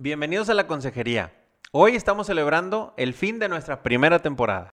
Bienvenidos a la consejería. Hoy estamos celebrando el fin de nuestra primera temporada.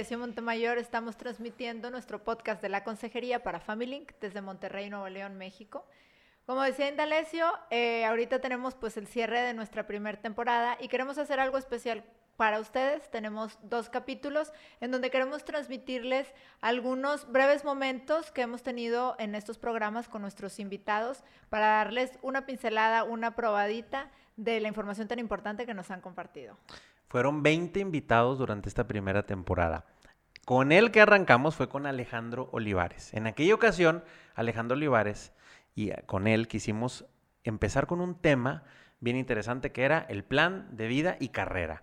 Indalecio Montemayor estamos transmitiendo nuestro podcast de la Consejería para FamilyLink desde Monterrey, Nuevo León, México. Como decía Indalecio, eh, ahorita tenemos pues el cierre de nuestra primera temporada y queremos hacer algo especial para ustedes. Tenemos dos capítulos en donde queremos transmitirles algunos breves momentos que hemos tenido en estos programas con nuestros invitados para darles una pincelada, una probadita de la información tan importante que nos han compartido. Fueron 20 invitados durante esta primera temporada. Con el que arrancamos fue con Alejandro Olivares. En aquella ocasión, Alejandro Olivares y eh, con él quisimos empezar con un tema bien interesante que era el plan de vida y carrera.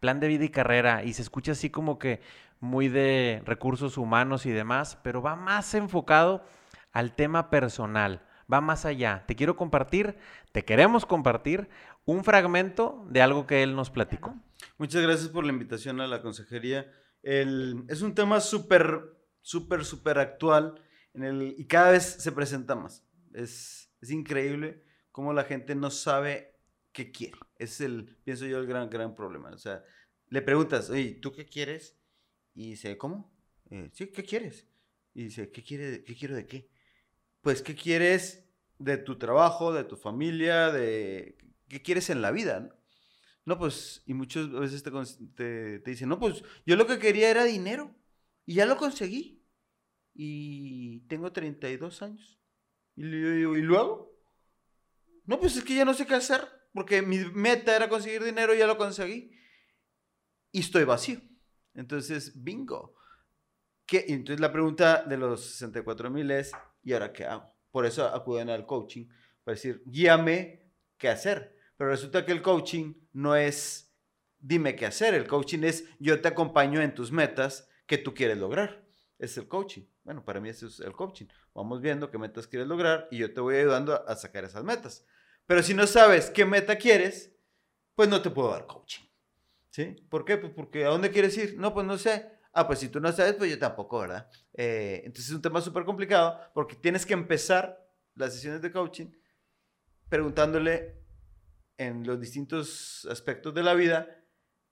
Plan de vida y carrera, y se escucha así como que muy de recursos humanos y demás, pero va más enfocado al tema personal, va más allá. Te quiero compartir, te queremos compartir un fragmento de algo que él nos platicó. Muchas gracias por la invitación a la consejería. El- es un tema súper, súper, súper actual en el, y cada vez se presenta más. Es, increíble cómo la gente no sabe qué quiere. Es el, pienso yo, el gran, gran problema. O sea, le preguntas, oye, ¿tú qué quieres? Y dice, ¿cómo? Eh, sí, ¿qué quieres? Y dice, ¿qué, quiere, ¿qué quiero de qué? Pues, ¿qué quieres de tu trabajo, de tu familia, de qué quieres en la vida? ¿no? No, pues, y muchas veces te, te, te dicen, no, pues yo lo que quería era dinero y ya lo conseguí. Y tengo 32 años. Y digo, ¿y luego? No, pues es que ya no sé qué hacer porque mi meta era conseguir dinero y ya lo conseguí. Y estoy vacío. Entonces, bingo. ¿Qué? Y entonces la pregunta de los 64 mil es, ¿y ahora qué hago? Por eso acuden al coaching, para decir, guíame qué hacer. Pero resulta que el coaching no es, dime qué hacer. El coaching es, yo te acompaño en tus metas que tú quieres lograr. Es el coaching. Bueno, para mí eso es el coaching. Vamos viendo qué metas quieres lograr y yo te voy ayudando a, sacar esas metas. Pero si no sabes qué meta quieres, pues no te puedo dar coaching. ¿Sí? ¿Por qué? Pues porque ¿a dónde quieres ir? No, pues no sé. Ah, pues si tú no sabes, pues yo tampoco, ¿verdad? Eh, entonces es un tema súper complicado porque tienes que empezar las sesiones de coaching preguntándole en los distintos aspectos de la vida,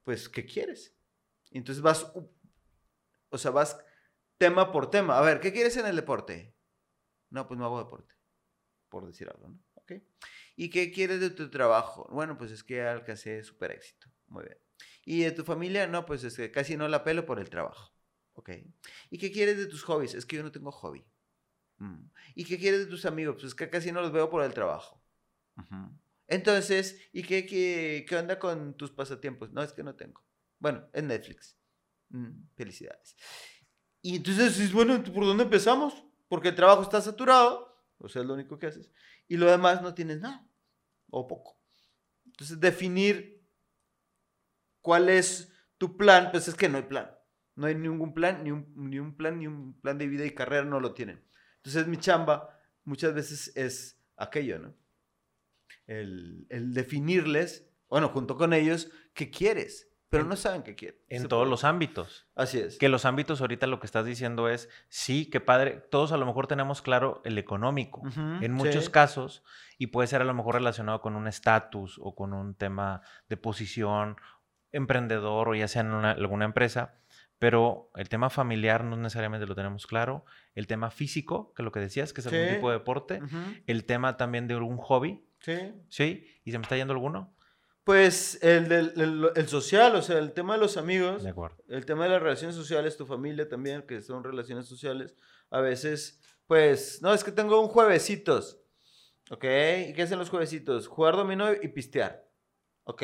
pues, ¿qué quieres? Entonces vas, u- o sea, vas tema por tema. A ver, ¿qué quieres en el deporte? No, pues no hago deporte, por decir algo, ¿no? ¿Ok? ¿Y qué quieres de tu trabajo? Bueno, pues es que alcancé súper éxito. Muy bien. ¿Y de tu familia? No, pues es que casi no la pelo por el trabajo. ¿Ok? ¿Y qué quieres de tus hobbies? Es que yo no tengo hobby. Mm. ¿Y qué quieres de tus amigos? Pues es que casi no los veo por el trabajo. Ujú. Entonces, ¿y qué, qué, qué onda con tus pasatiempos? No, es que no tengo. Bueno, es Netflix. Mm, felicidades. Y entonces, bueno, ¿por dónde empezamos? Porque el trabajo está saturado, o sea, es lo único que haces, y lo demás no tienes nada, o poco. Entonces, definir cuál es tu plan, pues es que no hay plan. No hay ningún plan, ni un, ni un plan, ni un plan de vida y carrera no lo tienen. Entonces, mi chamba muchas veces es aquello, ¿no? El, el definirles, bueno, junto con ellos, qué quieres, pero no saben qué quieren. En todos puede- los ámbitos. Así es. Que los ámbitos ahorita lo que estás diciendo es, sí, qué padre, todos a lo mejor tenemos claro el económico. En muchos sí. casos, y puede ser a lo mejor relacionado con un estatus o con un tema de posición, emprendedor o ya sea en una- alguna empresa, pero el tema familiar no necesariamente lo tenemos claro. El tema físico, que lo que decías, que es algún Sí. tipo de deporte. El tema también de algún hobby, sí. ¿sí? ¿Y se me está yendo alguno? Pues el, del- el, el social, o sea, el tema de los amigos, De acuerdo. el tema de las relaciones sociales, tu familia también, que son relaciones sociales, a veces, pues, no, es que tengo un juevesitos, ¿ok? ¿Y qué hacen los juevesitos? Jugar dominó y pistear, ¿ok?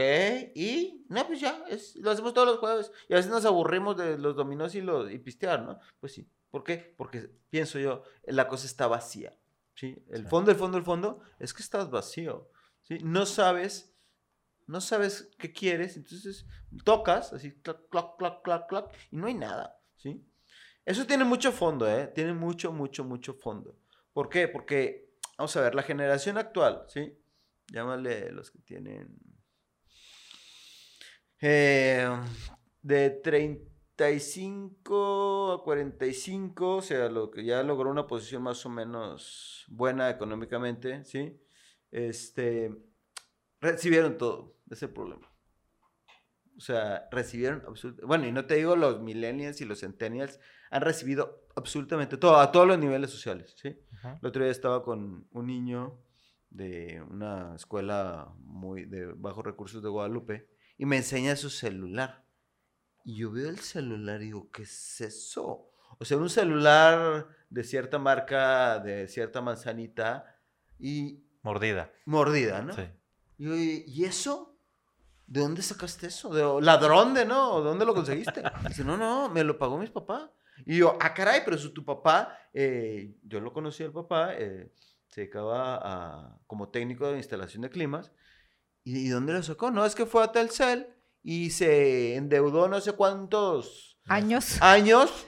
Y, no, pues ya, es, lo hacemos todos los jueves, y a veces nos aburrimos de los dominós y, los, y pistear, ¿no? Pues sí, ¿por qué? Porque, pienso yo, la cosa está vacía, ¿sí? El Sí. fondo, el fondo, el fondo, es que estás vacío, ¿sí? No sabes no sabes qué quieres, entonces tocas, así, clac, clac, clac, clac, clac, y no hay nada, ¿sí? Eso tiene mucho fondo, ¿eh? Tiene mucho, mucho, mucho fondo. ¿Por qué? Porque, vamos a ver, la generación actual, ¿sí? Llámale los que tienen... eh, de 35 a 45, o sea, lo que ya logró una posición más o menos buena económicamente, ¿sí? Este, recibieron todo, ese es el problema. O sea, recibieron absolutamente, bueno, y no te digo los millennials y los centennials, han recibido absolutamente todo, a todos los niveles sociales, ¿sí? Ajá. El otro día estaba con un niño de una escuela muy de bajos recursos de Guadalupe y me enseña su celular. Y yo veo el celular y digo, ¿qué es eso? O sea, un celular de cierta marca, de cierta manzanita y Mordida. mordida, ¿no? Sí. Y yo, ¿y eso? ¿De dónde sacaste eso? ¿De ladrón de no? ¿O ¿Dónde lo conseguiste? Dice, no, no, me lo pagó mis papás. Y yo, ah, caray, pero eso tu papá, eh, yo lo conocí al papá, eh, se dedicaba a, como técnico de instalación de climas. ¿Y, y dónde lo sacó? No, es que fue a Telcel y se endeudó no sé cuántos Años. años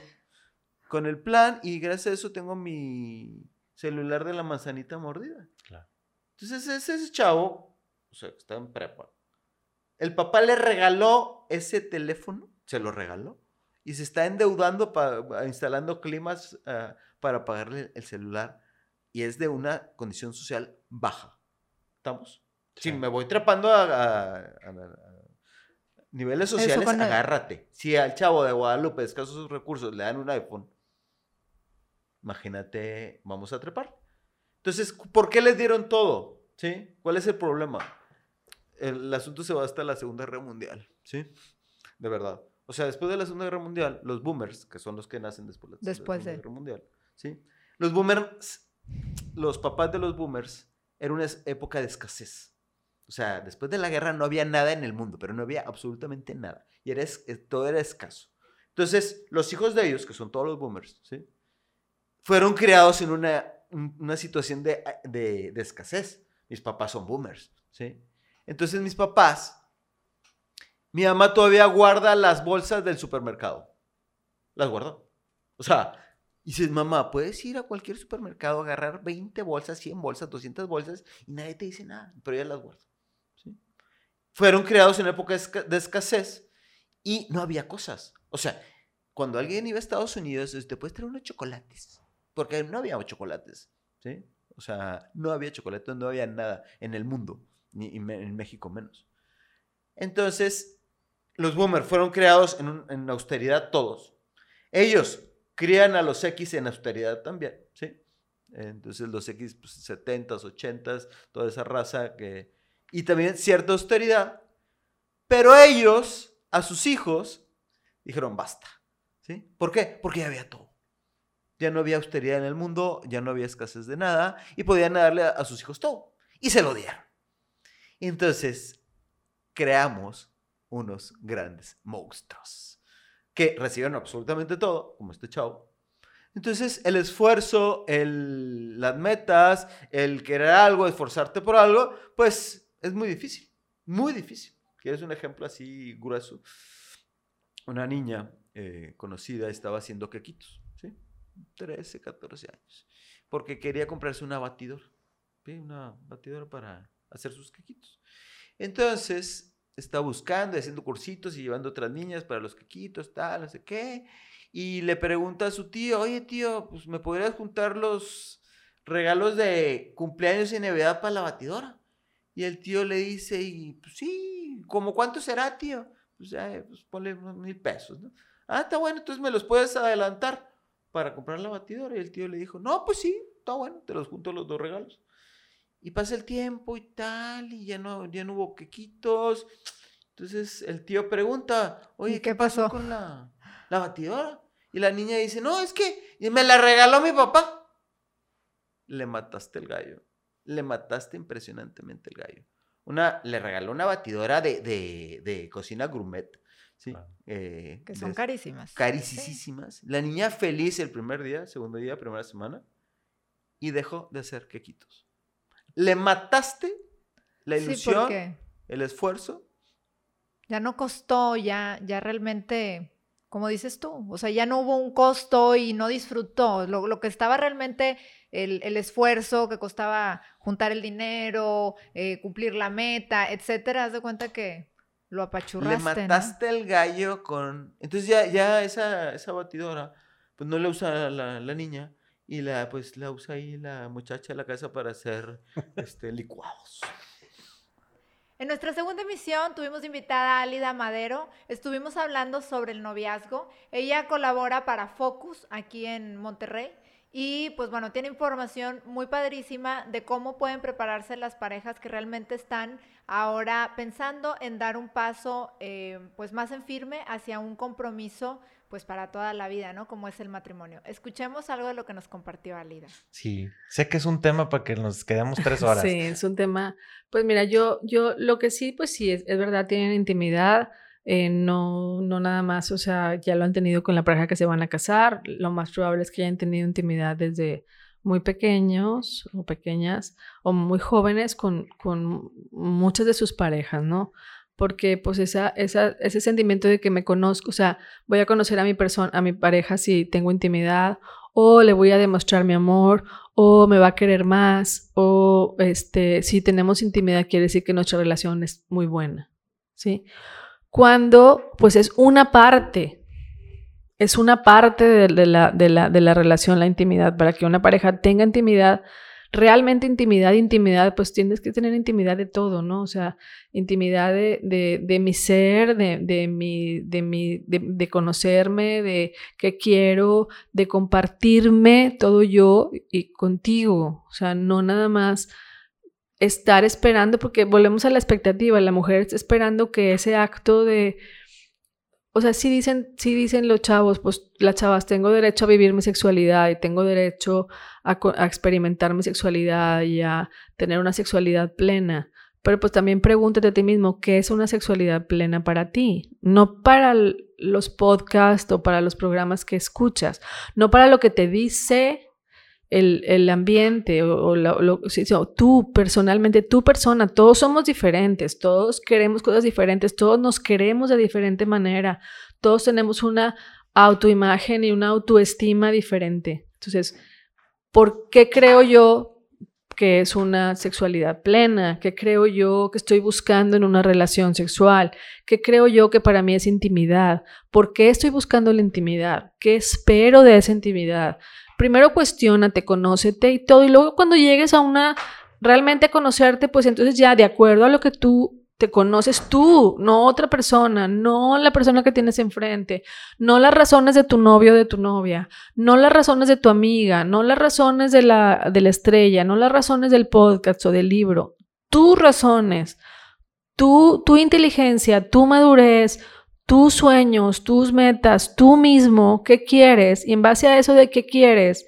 con el plan y gracias a eso tengo mi celular de la manzanita mordida. Claro. Entonces ese, ese chavo, o sea, que está en prepa, el papá le regaló ese teléfono, se lo regaló, y se está endeudando para instalando climas ah, para pagarle el celular, y es de una condición social baja. ¿Estamos? Si Sí. me voy trepando a, a- a- a niveles sociales, con agárrate. Si al chavo de Guadalupe, escasos recursos, le dan un iPhone, imagínate, vamos a trepar. Entonces, ¿por qué les dieron todo? ¿Sí? ¿Cuál es el problema? El asunto se va hasta la Segunda Guerra Mundial, ¿sí? De verdad. O sea, después de la Segunda Guerra Mundial, los boomers, que son los que nacen después de la Después Segunda de. Guerra Mundial, ¿sí? Los boomers, los papás de los boomers, era una época de escasez. O sea, después de la guerra no había nada en el mundo, pero no había absolutamente nada. Y era eh, todo era escaso. Entonces, los hijos de ellos, que son todos los boomers. Fueron criados en una, un- una situación de, de- de escasez. Mis papás son boomers, ¿sí? Entonces, mis papás, mi mamá todavía guarda las bolsas del supermercado. Las guardó. O sea, dices, mamá, puedes ir a cualquier supermercado, agarrar 20 bolsas, 100 bolsas, 200 bolsas y nadie te dice nada, pero ella las guarda. Fueron creados en época de esca- de escasez y no había cosas. O sea, cuando alguien iba a Estados Unidos, te puedes traer unos chocolates, porque no había chocolates, ¿sí? O sea, no había chocolates, no había nada en el mundo, ni en México menos. Entonces, los boomers fueron creados en, en austeridad todos. Ellos crían a los X en austeridad también, ¿sí? Entonces los X, pues, 70s, 80s, toda esa raza que... Y también cierta austeridad. Pero ellos, a sus hijos, dijeron basta, ¿sí? ¿Por qué? Porque ya había todo. Ya no había austeridad en el mundo, ya no había escasez de nada y podían darle a, sus hijos todo. Y se lo dieron. Entonces, creamos unos grandes monstruos que recibieron absolutamente todo, como este chavo. Entonces, el esfuerzo, el, las metas, el querer algo, esforzarte por algo, pues es muy difícil, muy difícil. ¿Quieres un ejemplo así grueso? Una niña eh, conocida estaba haciendo quequitos, ¿sí? 13, 14 años, porque quería comprarse una batidora, una batidora para hacer sus quequitos. Entonces, está buscando, haciendo cursitos y llevando otras niñas para los quequitos, tal, no sé qué. Y le pregunta a su tío, oye tío, pues me podrías juntar los regalos de cumpleaños y Navidad para la batidora. Y el tío le dice, y pues sí, ¿cómo cuánto será, tío? Pues, eh, pues ponle unos mil pesos, ¿no? Ah, está bueno, entonces me los puedes adelantar para comprar la batidora. Y el tío le dijo, no, pues sí, está bueno, te los junto los dos regalos. Y pasa el tiempo y tal, y ya no, ya no hubo quequitos. Entonces el tío pregunta, oye, ¿Y qué pasó? con la, la batidora? Y la niña dice, no, es que me la regaló mi papá. Le mataste el gallo. Le mataste impresionantemente el gallo. Una, le regaló una batidora de, de, de cocina gourmet. ¿sí? Claro. Eh, Que son carísimas. carísimas. La niña feliz el primer día, segundo día, primera semana. Y dejó de hacer quequitos. Le mataste la Sí, ilusión, porque el esfuerzo. Ya no costó, ya, ya realmente, como dices tú, o sea, ya no hubo un costo y no disfrutó. Lo, lo que estaba realmente el, el, esfuerzo que costaba juntar el dinero, eh, cumplir la meta, etcétera, haz de cuenta que lo apachurraste. Le mataste el gallo con. Entonces ya, ya esa, esa batidora, pues no la usa la, la niña y la pues la usa ahí la muchacha de la casa para hacer este, licuados. En nuestra segunda emisión tuvimos invitada a Alida Madero. Estuvimos hablando sobre el noviazgo. Ella colabora para Focus aquí en Monterrey. Y pues bueno, tiene información muy padrísima de cómo pueden prepararse las parejas que realmente están ahora pensando en dar un paso eh, pues más en firme hacia un compromiso pues para toda la vida, ¿no? Como es el matrimonio. Escuchemos algo de lo que nos compartió Alida. Sí, sé que es un tema para que nos quedemos tres horas. Sí, es un tema, pues mira, yo, yo lo que sí, pues sí, es, es verdad, tienen intimidad, eh, no, no nada más, o sea, ya lo han tenido con la pareja que se van a casar, lo más probable es que hayan tenido intimidad desde muy pequeños o pequeñas o muy jóvenes con, con muchas de sus parejas, ¿no? Porque pues esa, ese sentimiento de que me conozco, o sea, voy a conocer a mi persona, a mi pareja si tengo intimidad, o le voy a demostrar mi amor, o me va a querer más, o este, si tenemos intimidad quiere decir que nuestra relación es muy buena, ¿sí? Cuando pues es una parte, es una parte de, la, de, la, de la relación, la intimidad, para que una pareja tenga intimidad, realmente intimidad, intimidad, pues tienes que tener intimidad de todo, ¿no? O sea, intimidad de, de, de mi ser, de, de mi, de, mi de, conocerme, de qué quiero, de compartirme todo yo y contigo. O sea, no nada más estar esperando, porque volvemos a la expectativa, la mujer está esperando que ese acto de o sea, sí dicen, sí dicen los chavos, pues las chavas, tengo derecho a vivir mi sexualidad y tengo derecho a, a, experimentar mi sexualidad y a tener una sexualidad plena. Pero pues también pregúntate a ti mismo, ¿qué es una sexualidad plena para ti? No para los podcasts o para los programas que escuchas, no para lo que te dice el, el ambiente o, o tú personalmente, tu persona, todos somos diferentes, todos queremos cosas diferentes, todos nos queremos de diferente manera, todos tenemos una autoimagen y una autoestima diferente. Entonces, ¿por qué creo yo que es una sexualidad plena? ¿Qué creo yo que estoy buscando en una relación sexual? ¿Qué creo yo que para mí es intimidad? ¿Por qué estoy buscando la intimidad? ¿Qué espero de esa intimidad? Primero cuestionate, conócete y todo, y luego cuando llegues a una, realmente conocerte, pues entonces ya de acuerdo a lo que tú te conoces tú, no otra persona, no la persona que tienes enfrente, no las razones de tu novio o de tu novia, no las razones de tu amiga, no las razones de la, de la estrella, no las razones del podcast o del libro, tus razones, tu, tu inteligencia, tu madurez, tus sueños, tus metas, tú mismo, qué quieres, y en base a eso de qué quieres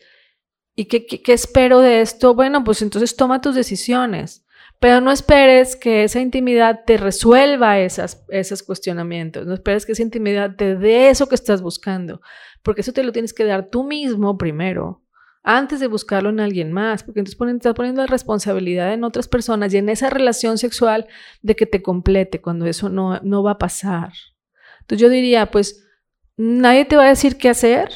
y qué, qué, espero de esto, bueno, pues entonces toma tus decisiones. Pero no esperes que esa intimidad te resuelva esas, esos cuestionamientos, no esperes que esa intimidad te dé eso que estás buscando, porque eso te lo tienes que dar tú mismo primero, antes de buscarlo en alguien más, porque entonces ponen, estás poniendo la responsabilidad en otras personas y en esa relación sexual de que te complete cuando eso no, no va a pasar. Entonces yo diría, pues nadie te va a decir qué hacer,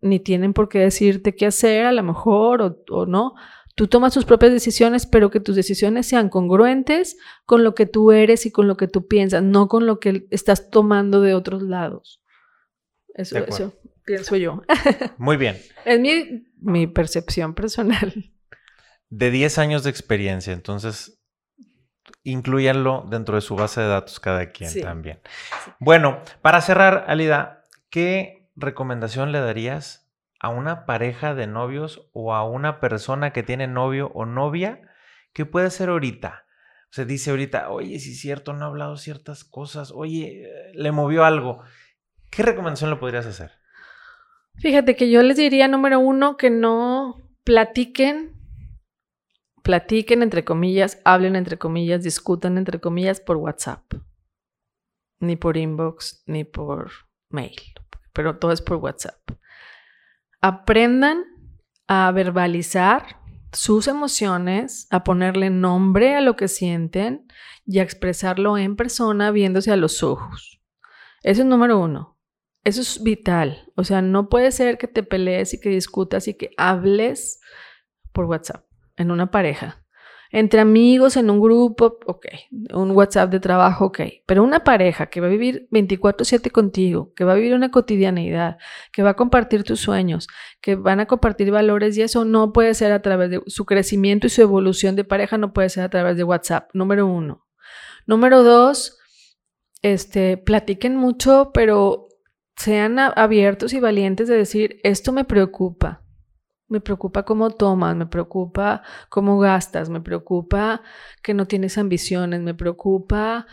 ni tienen por qué decirte qué hacer a lo mejor o, o no. Tú tomas tus propias decisiones, pero que tus decisiones sean congruentes con lo que tú eres y con lo que tú piensas, no con lo que estás tomando de otros lados. Eso, eso pienso yo. Muy bien. Es mi, mi percepción personal. De 10 años de experiencia, entonces incluyanlo dentro de su base de datos cada quien sí. también. Sí. Bueno, para cerrar, Alida, ¿qué recomendación le darías a una pareja de novios o a una persona que tiene novio o novia que puede ser ahorita? O sea, dice ahorita, oye, si es cierto, no ha hablado ciertas cosas, oye, le movió algo. ¿Qué recomendación le podrías hacer? Fíjate que yo les diría, número uno, que no platiquen platiquen entre comillas, hablen entre comillas, discutan entre comillas por WhatsApp, ni por inbox, ni por mail, pero todo es por WhatsApp. Aprendan a verbalizar sus emociones, a ponerle nombre a lo que sienten y a expresarlo en persona viéndose a los ojos. Eso es número uno. Eso es vital. O sea, no puede ser que te pelees y que discutas y que hables por WhatsApp en una pareja. Entre amigos, en un grupo, ok. Un WhatsApp de trabajo, ok. Pero una pareja que va a vivir 24/7 contigo, que va a vivir una cotidianidad, que va a compartir tus sueños, que van a compartir valores y eso no puede ser a través de su crecimiento y su evolución de pareja, no puede ser a través de WhatsApp. Número uno. Número dos, este, platiquen mucho, pero sean abiertos y valientes de decir, esto me preocupa me preocupa cómo tomas, me preocupa cómo gastas, me preocupa que no tienes ambiciones, me preocupa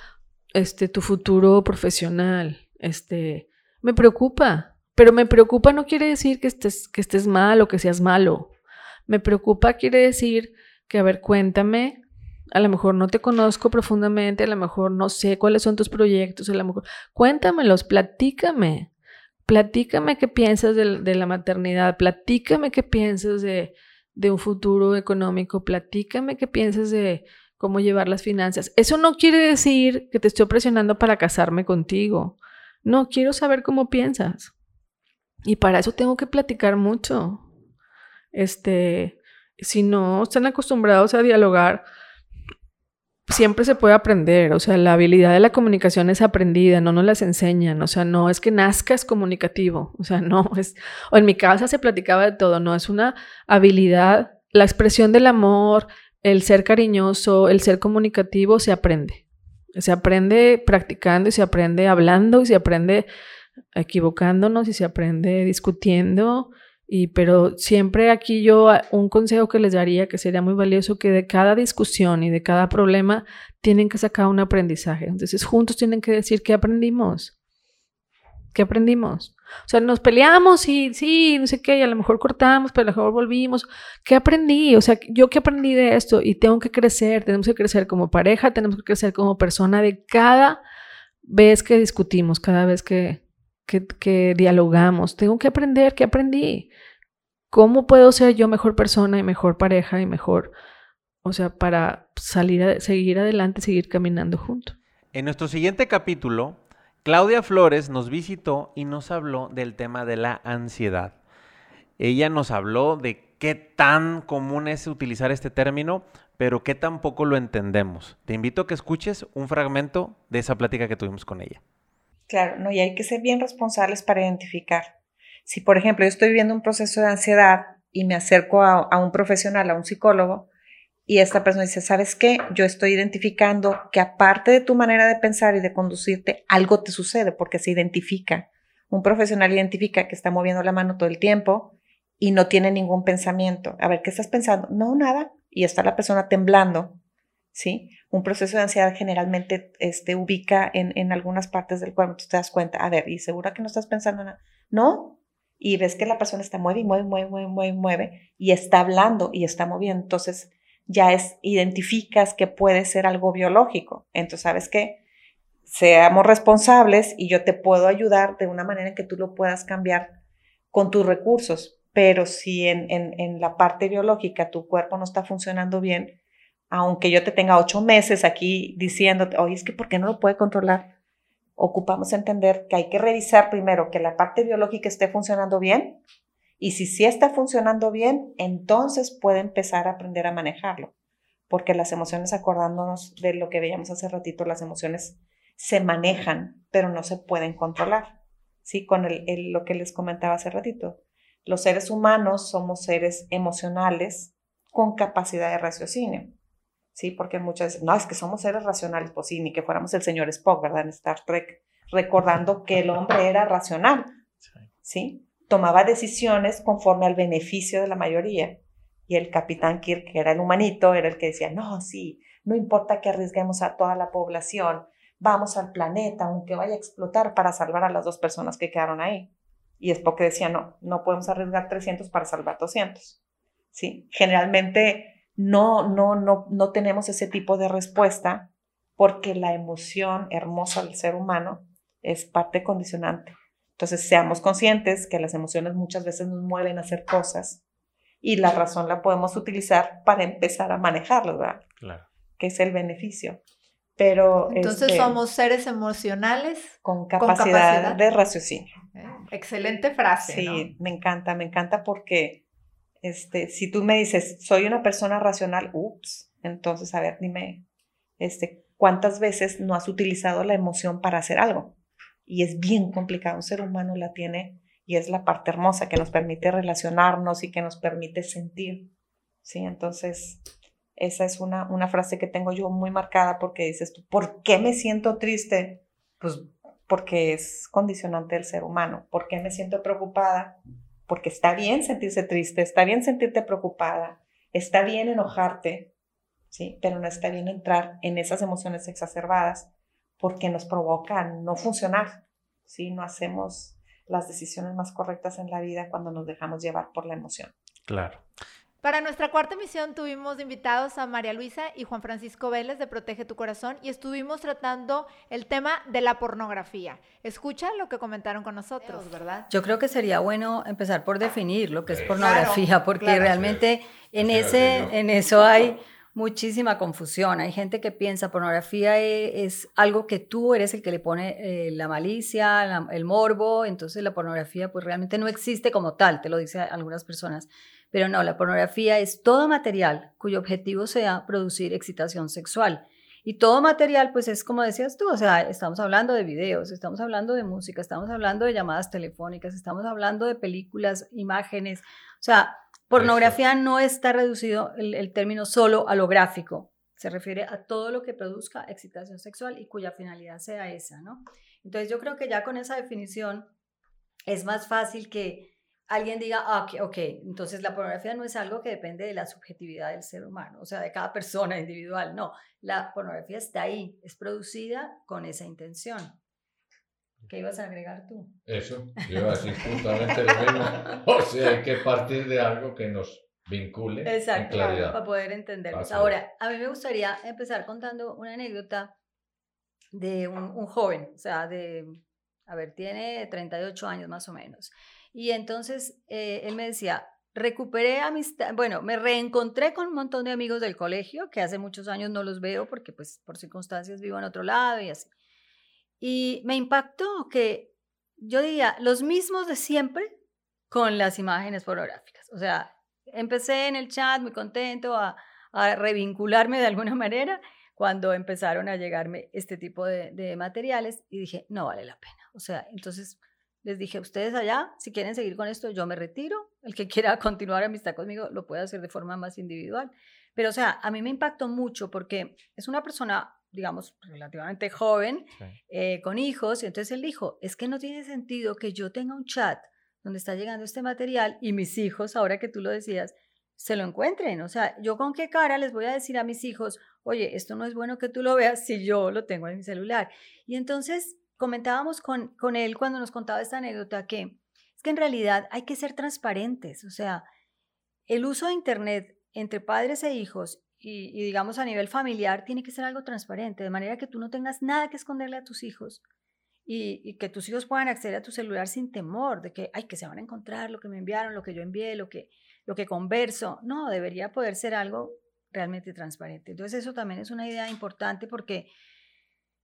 este tu futuro profesional, este me preocupa, pero me preocupa no quiere decir que estés que estés mal o que seas malo. Me preocupa quiere decir que a ver, cuéntame, a lo mejor no te conozco profundamente, a lo mejor no sé cuáles son tus proyectos, a lo mejor cuéntamelos, platícame platícame qué piensas de, la maternidad, platícame qué piensas de, un futuro económico, platícame qué piensas de cómo llevar las finanzas. Eso no quiere decir que te estoy presionando para casarme contigo. No, quiero saber cómo piensas. Y para eso tengo que platicar mucho. Este, si no están acostumbrados a dialogar, siempre se puede aprender, o sea, la habilidad de la comunicación es aprendida, no nos las enseñan, o sea, no es que nazcas comunicativo, o sea, no es, o en mi casa se platicaba de todo, no, es una habilidad, la expresión del amor, el ser cariñoso, el ser comunicativo se aprende, se aprende practicando y se aprende hablando y se aprende equivocándonos y se aprende discutiendo y, pero siempre aquí yo ah, un consejo que les daría que sería muy valioso que de cada discusión y de cada problema tienen que sacar un aprendizaje. Entonces juntos tienen que decir qué aprendimos. ¿Qué aprendimos? O sea, nos peleamos y sí, no sé qué, y a lo mejor cortamos, pero a lo mejor volvimos. ¿Qué aprendí? O sea, yo qué aprendí de esto y tengo que crecer, tenemos que crecer como pareja, tenemos que crecer como persona de cada vez que discutimos, cada vez que, que, dialogamos. Tengo que aprender qué aprendí. ¿Cómo puedo ser yo mejor persona y mejor pareja y mejor, o sea, para salir a, seguir adelante, seguir caminando juntos? En nuestro siguiente capítulo, Claudia Flores nos visitó y nos habló del tema de la ansiedad. Ella nos habló de qué tan común es utilizar este término, pero qué tampoco lo entendemos. Te invito a que escuches un fragmento de esa plática que tuvimos con ella. Claro, no, y hay que ser bien responsables para identificar si, por ejemplo, yo estoy viviendo un proceso de ansiedad y me acerco a, un profesional, a un psicólogo, y esta persona dice, ¿sabes qué? Yo estoy identificando que aparte de tu manera de pensar y de conducirte, algo te sucede porque se identifica. Un profesional identifica que está moviendo la mano todo el tiempo y no tiene ningún pensamiento. A ver, ¿qué estás pensando? No, nada. Y está la persona temblando, ¿sí? Un proceso de ansiedad generalmente este, ubica en, en algunas partes del cuerpo. Tú te das cuenta, a ver, ¿y segura que no estás pensando nada? No, y ves que la persona está mueve y mueve, mueve, mueve, mueve, mueve y está hablando y está moviendo. Entonces ya es, identificas que puede ser algo biológico. Entonces, ¿sabes qué? Seamos responsables y yo te puedo ayudar de una manera en que tú lo puedas cambiar con tus recursos. Pero si en, en, en la parte biológica tu cuerpo no está funcionando bien, aunque yo te tenga ocho meses aquí diciéndote, oye, es que ¿por qué no lo puede controlar? ocupamos entender que hay que revisar primero que la parte biológica esté funcionando bien y si sí está funcionando bien, entonces puede empezar a aprender a manejarlo. Porque las emociones, acordándonos de lo que veíamos hace ratito, las emociones se manejan, pero no se pueden controlar. ¿Sí? Con lo que les comentaba hace ratito. Los seres humanos somos seres emocionales con capacidad de raciocinio. ¿Sí? Porque muchas veces, no, es que somos seres racionales, pues sí, ni que fuéramos el señor Spock, ¿verdad? En Star Trek, recordando que el hombre era racional, ¿sí? Tomaba decisiones conforme al beneficio de la mayoría. Y el capitán Kirk, que era el humanito, era el que decía, no, sí, no importa que arriesguemos a toda la población, vamos al planeta, aunque vaya a explotar, para salvar a las dos personas que quedaron ahí. Y Spock decía, no, no podemos arriesgar 300 para salvar 200. ¿Sí? Generalmente no, no, no, no tenemos ese tipo de respuesta porque la emoción hermosa del ser humano es parte condicionante. Entonces, seamos conscientes que las emociones muchas veces nos mueven a hacer cosas y la razón la podemos utilizar para empezar a manejarlo, ¿verdad? Claro. Que es el beneficio. Pero Entonces este, somos seres emocionales. con capacidad, capacidad. de raciocinio. ¿eh? Excelente frase. Sí, ¿no? me encanta, me encanta porque este, si tú me dices, soy una persona racional, ups, entonces, a ver, dime, este, ¿cuántas veces no has utilizado la emoción para hacer algo? Y es bien complicado, un ser humano la tiene y es la parte hermosa que nos permite relacionarnos y que nos permite sentir, ¿sí? Entonces, esa es una, una frase que tengo yo muy marcada porque dices tú, ¿por qué me siento triste? Pues porque es condicionante del ser humano. ¿Por qué me siento preocupada? Porque está bien sentirse triste, está bien sentirte preocupada, está bien enojarte, ¿sí? Pero no está bien entrar en esas emociones exacerbadas porque nos provocan no funcionar, ¿sí? No hacemos las decisiones más correctas en la vida cuando nos dejamos llevar por la emoción. Claro. Para nuestra cuarta emisión tuvimos invitados a María Luisa y Juan Francisco Vélez de Protege tu Corazón y estuvimos tratando el tema de la pornografía. Escucha lo que comentaron con nosotros, ¿verdad? Yo creo que sería bueno empezar por definir lo que es Claro, pornografía, porque claro. realmente en, ese, en eso hay muchísima confusión. Hay gente que piensa pornografía e- es, algo que tú eres el que le pone eh, la malicia, la- el morbo, entonces la pornografía pues realmente no existe como tal, te lo dicen algunas personas. Pero no, la pornografía es todo material cuyo objetivo sea producir excitación sexual. Y todo material, pues es como decías tú, o sea, estamos hablando de videos, estamos hablando de música, estamos hablando de llamadas telefónicas, estamos hablando de películas, imágenes. O sea, pornografía no está reducido el, el término solo a lo gráfico, se refiere a todo lo que produzca excitación sexual y cuya finalidad sea esa, ¿no? Entonces yo creo que ya con esa definición es más fácil que alguien diga, ah, ok, ok, entonces la pornografía no es algo que depende de la subjetividad del ser humano, o sea, de cada persona individual, no, la pornografía está ahí, es producida con esa intención. ¿Qué ibas a agregar tú? Eso, yo iba a decir justamente lo mismo. O sea, hay que partir de algo que nos vincule Exacto, claridad. para poder es. Ahora, a mí me gustaría empezar contando una anécdota de un, un joven, o sea, de, a ver, tiene 38 años más o menos. Y entonces eh, él me decía, recuperé amistad, bueno, me reencontré con un montón de amigos del colegio, que hace muchos años no los veo porque pues por circunstancias vivo en otro lado y así. Y me impactó que yo diría, los mismos de siempre con las imágenes pornográficas. O sea, empecé en el chat muy contento a, a revincularme de alguna manera cuando empezaron a llegarme este tipo de, de materiales y dije, no vale la pena. O sea, entonces les dije, ustedes allá, si quieren seguir con esto, yo me retiro. El que quiera continuar amistad conmigo lo puede hacer de forma más individual. Pero, o sea, a mí me impactó mucho porque es una persona, digamos, relativamente joven, Sí. eh, con hijos, y entonces él dijo, es que no tiene sentido que yo tenga un chat donde está llegando este material y mis hijos, ahora que tú lo decías, se lo encuentren. O sea, yo con qué cara les voy a decir a mis hijos, oye, esto no es bueno que tú lo veas si yo lo tengo en mi celular. Y entonces comentábamos con, con él cuando nos contaba esta anécdota que es que en realidad hay que ser transparentes. O sea, el uso de Internet entre padres e hijos y, digamos a nivel familiar tiene que ser algo transparente, de manera que tú no tengas nada que esconderle a tus hijos y, y, que tus hijos puedan acceder a tu celular sin temor de que, ay, que se van a encontrar lo que me enviaron, lo que yo envié, lo que, lo que converso. No, debería poder ser algo realmente transparente. Entonces eso también es una idea importante porque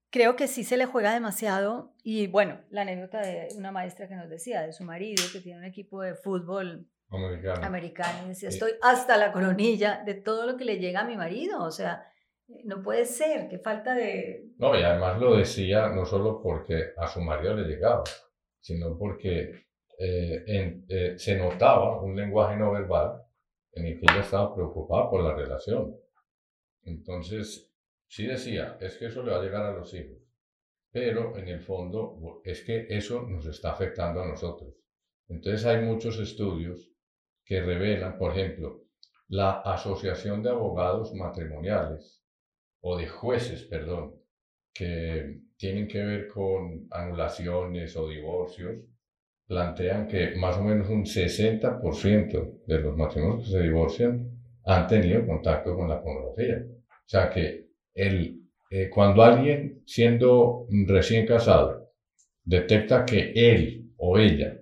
creo que sí se le juega demasiado y bueno, la anécdota de una maestra que nos decía de su marido que tiene un equipo de fútbol Americano. americano y decía, estoy hasta la coronilla de todo lo que le llega a mi marido, o sea, no puede ser, qué falta de... No, y además lo decía no solo porque a su marido le llegaba, sino porque eh, en- eh, se notaba un lenguaje no verbal en el que ella estaba preocupada por la relación. Entonces, sí decía, es que eso le va a llegar a los hijos, pero en el fondo es que eso nos está afectando a nosotros. Entonces hay muchos estudios que revelan, por ejemplo, la Asociación de Abogados Matrimoniales o de jueces, perdón, que tienen que ver con anulaciones o divorcios, plantean que más o menos un 60% de los matrimonios que se divorcian han tenido contacto con la pornografía. O sea que el, eh, cuando alguien siendo recién casado detecta que él o ella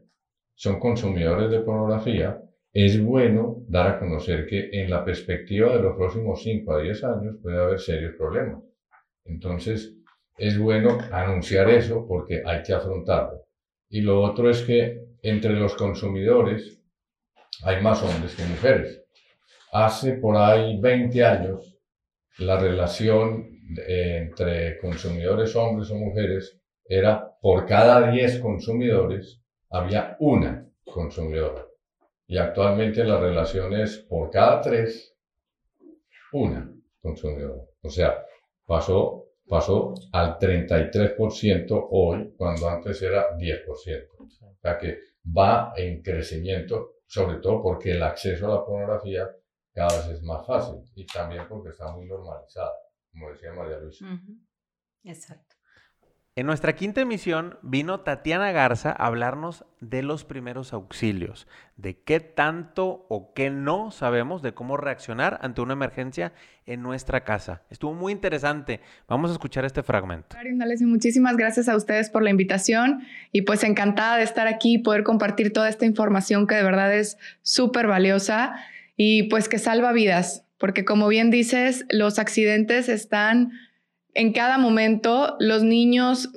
son consumidores de pornografía, es bueno dar a conocer que en la perspectiva de los próximos 5 a 10 años puede haber serios problemas. Entonces, es bueno anunciar eso porque hay que afrontarlo. Y lo otro es que entre los consumidores hay más hombres que mujeres. Hace por ahí 20 años, la relación entre consumidores hombres o mujeres era por cada 10 consumidores había una consumidora. Y actualmente la relación es por cada 3, una consumidora. O sea, pasó, pasó al 33% hoy, cuando antes era 10%. O sea que va en crecimiento, sobre todo porque el acceso a la pornografía cada vez es más fácil y también porque está muy normalizada, como decía María Luisa. Exacto. En nuestra quinta emisión vino Tatiana Garza a hablarnos de los primeros auxilios, de qué tanto o qué no sabemos de cómo reaccionar ante una emergencia en nuestra casa. Estuvo muy interesante. Vamos a escuchar este fragmento. Muchísimas gracias a ustedes por la invitación y pues encantada de estar aquí y poder compartir toda esta información que de verdad es súper valiosa y pues que salva vidas, porque como bien dices, los accidentes están en cada momento los niños,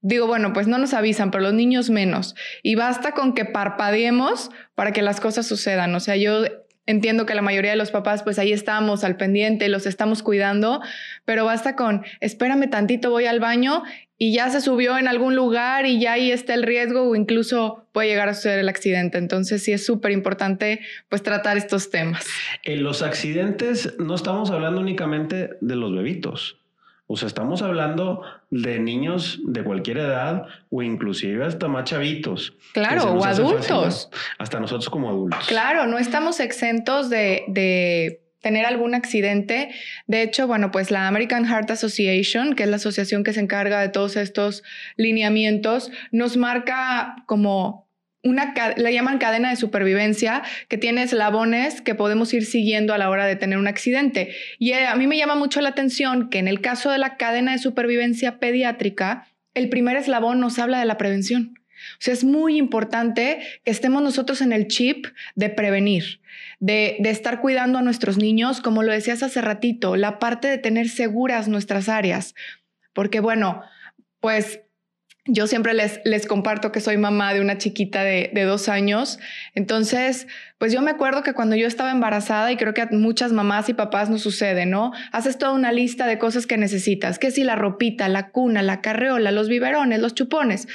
digo, bueno, pues no nos avisan, pero los niños menos. Y basta con que parpadeemos para que las cosas sucedan. O sea, yo entiendo que la mayoría de los papás, pues ahí estamos al pendiente, los estamos cuidando, pero basta con, espérame tantito, voy al baño y ya se subió en algún lugar y ya ahí está el riesgo o incluso puede llegar a suceder el accidente. Entonces sí es súper importante pues tratar estos temas. En los accidentes no estamos hablando únicamente de los bebitos. O sea, estamos hablando de niños de cualquier edad o inclusive hasta más chavitos. Claro, o adultos. hasta nosotros como adultos. Claro, no estamos exentos de, de tener algún accidente. De hecho, bueno, pues la American Heart Association, que es la asociación que se encarga de todos estos lineamientos, nos marca como una, la llaman cadena de supervivencia, que tiene eslabones que podemos ir siguiendo a la hora de tener un accidente. Y eh, a mí me llama mucho la atención que en el caso de la cadena de supervivencia pediátrica, el primer eslabón nos habla de la prevención. O sea, es muy importante que estemos nosotros en el chip de prevenir, de, de, estar cuidando a nuestros niños, como lo decías hace ratito, la parte de tener seguras nuestras áreas. Porque bueno, pues yo siempre les, les comparto que soy mamá de una chiquita de, de, dos años. Entonces, pues yo me acuerdo que cuando yo estaba embarazada, y creo que a muchas mamás y papás nos sucede, ¿no? Haces toda una lista de cosas que necesitas, que si la ropita, la cuna, la carreola, los biberones, los chupones,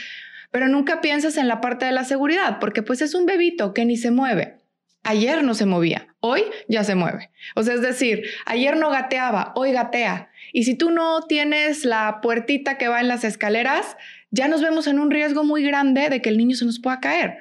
pero nunca piensas en la parte de la seguridad, porque pues es un bebito que ni se mueve. Ayer no se movía, hoy ya se mueve. O sea, es decir, ayer no gateaba, hoy gatea. Y si tú no tienes la puertita que va en las escaleras, ya nos vemos en un riesgo muy grande de que el niño se nos pueda caer.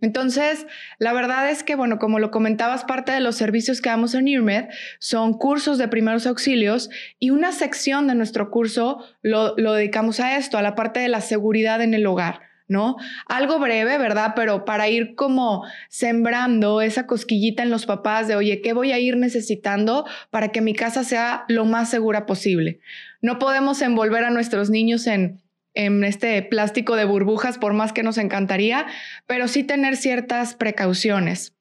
Entonces, la verdad es que, bueno, como lo comentabas, parte de los servicios que damos en IRMED son cursos de primeros auxilios y una sección de nuestro curso lo, lo dedicamos a esto, a la parte de la seguridad en el hogar. ¿no? Algo breve, ¿verdad? Pero para ir como sembrando esa cosquillita en los papás de, oye, ¿qué voy a ir necesitando para que mi casa sea lo más segura posible? No podemos envolver a nuestros niños en en este plástico de burbujas, por más que nos encantaría, pero sí tener ciertas precauciones.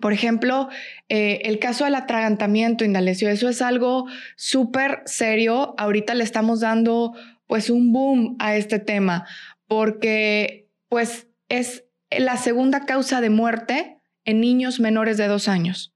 Por ejemplo, eh, el caso del atragantamiento, Indalecio, eso es algo súper serio. Ahorita le estamos dando pues un boom a este tema porque pues es la segunda causa de muerte en niños menores de dos años.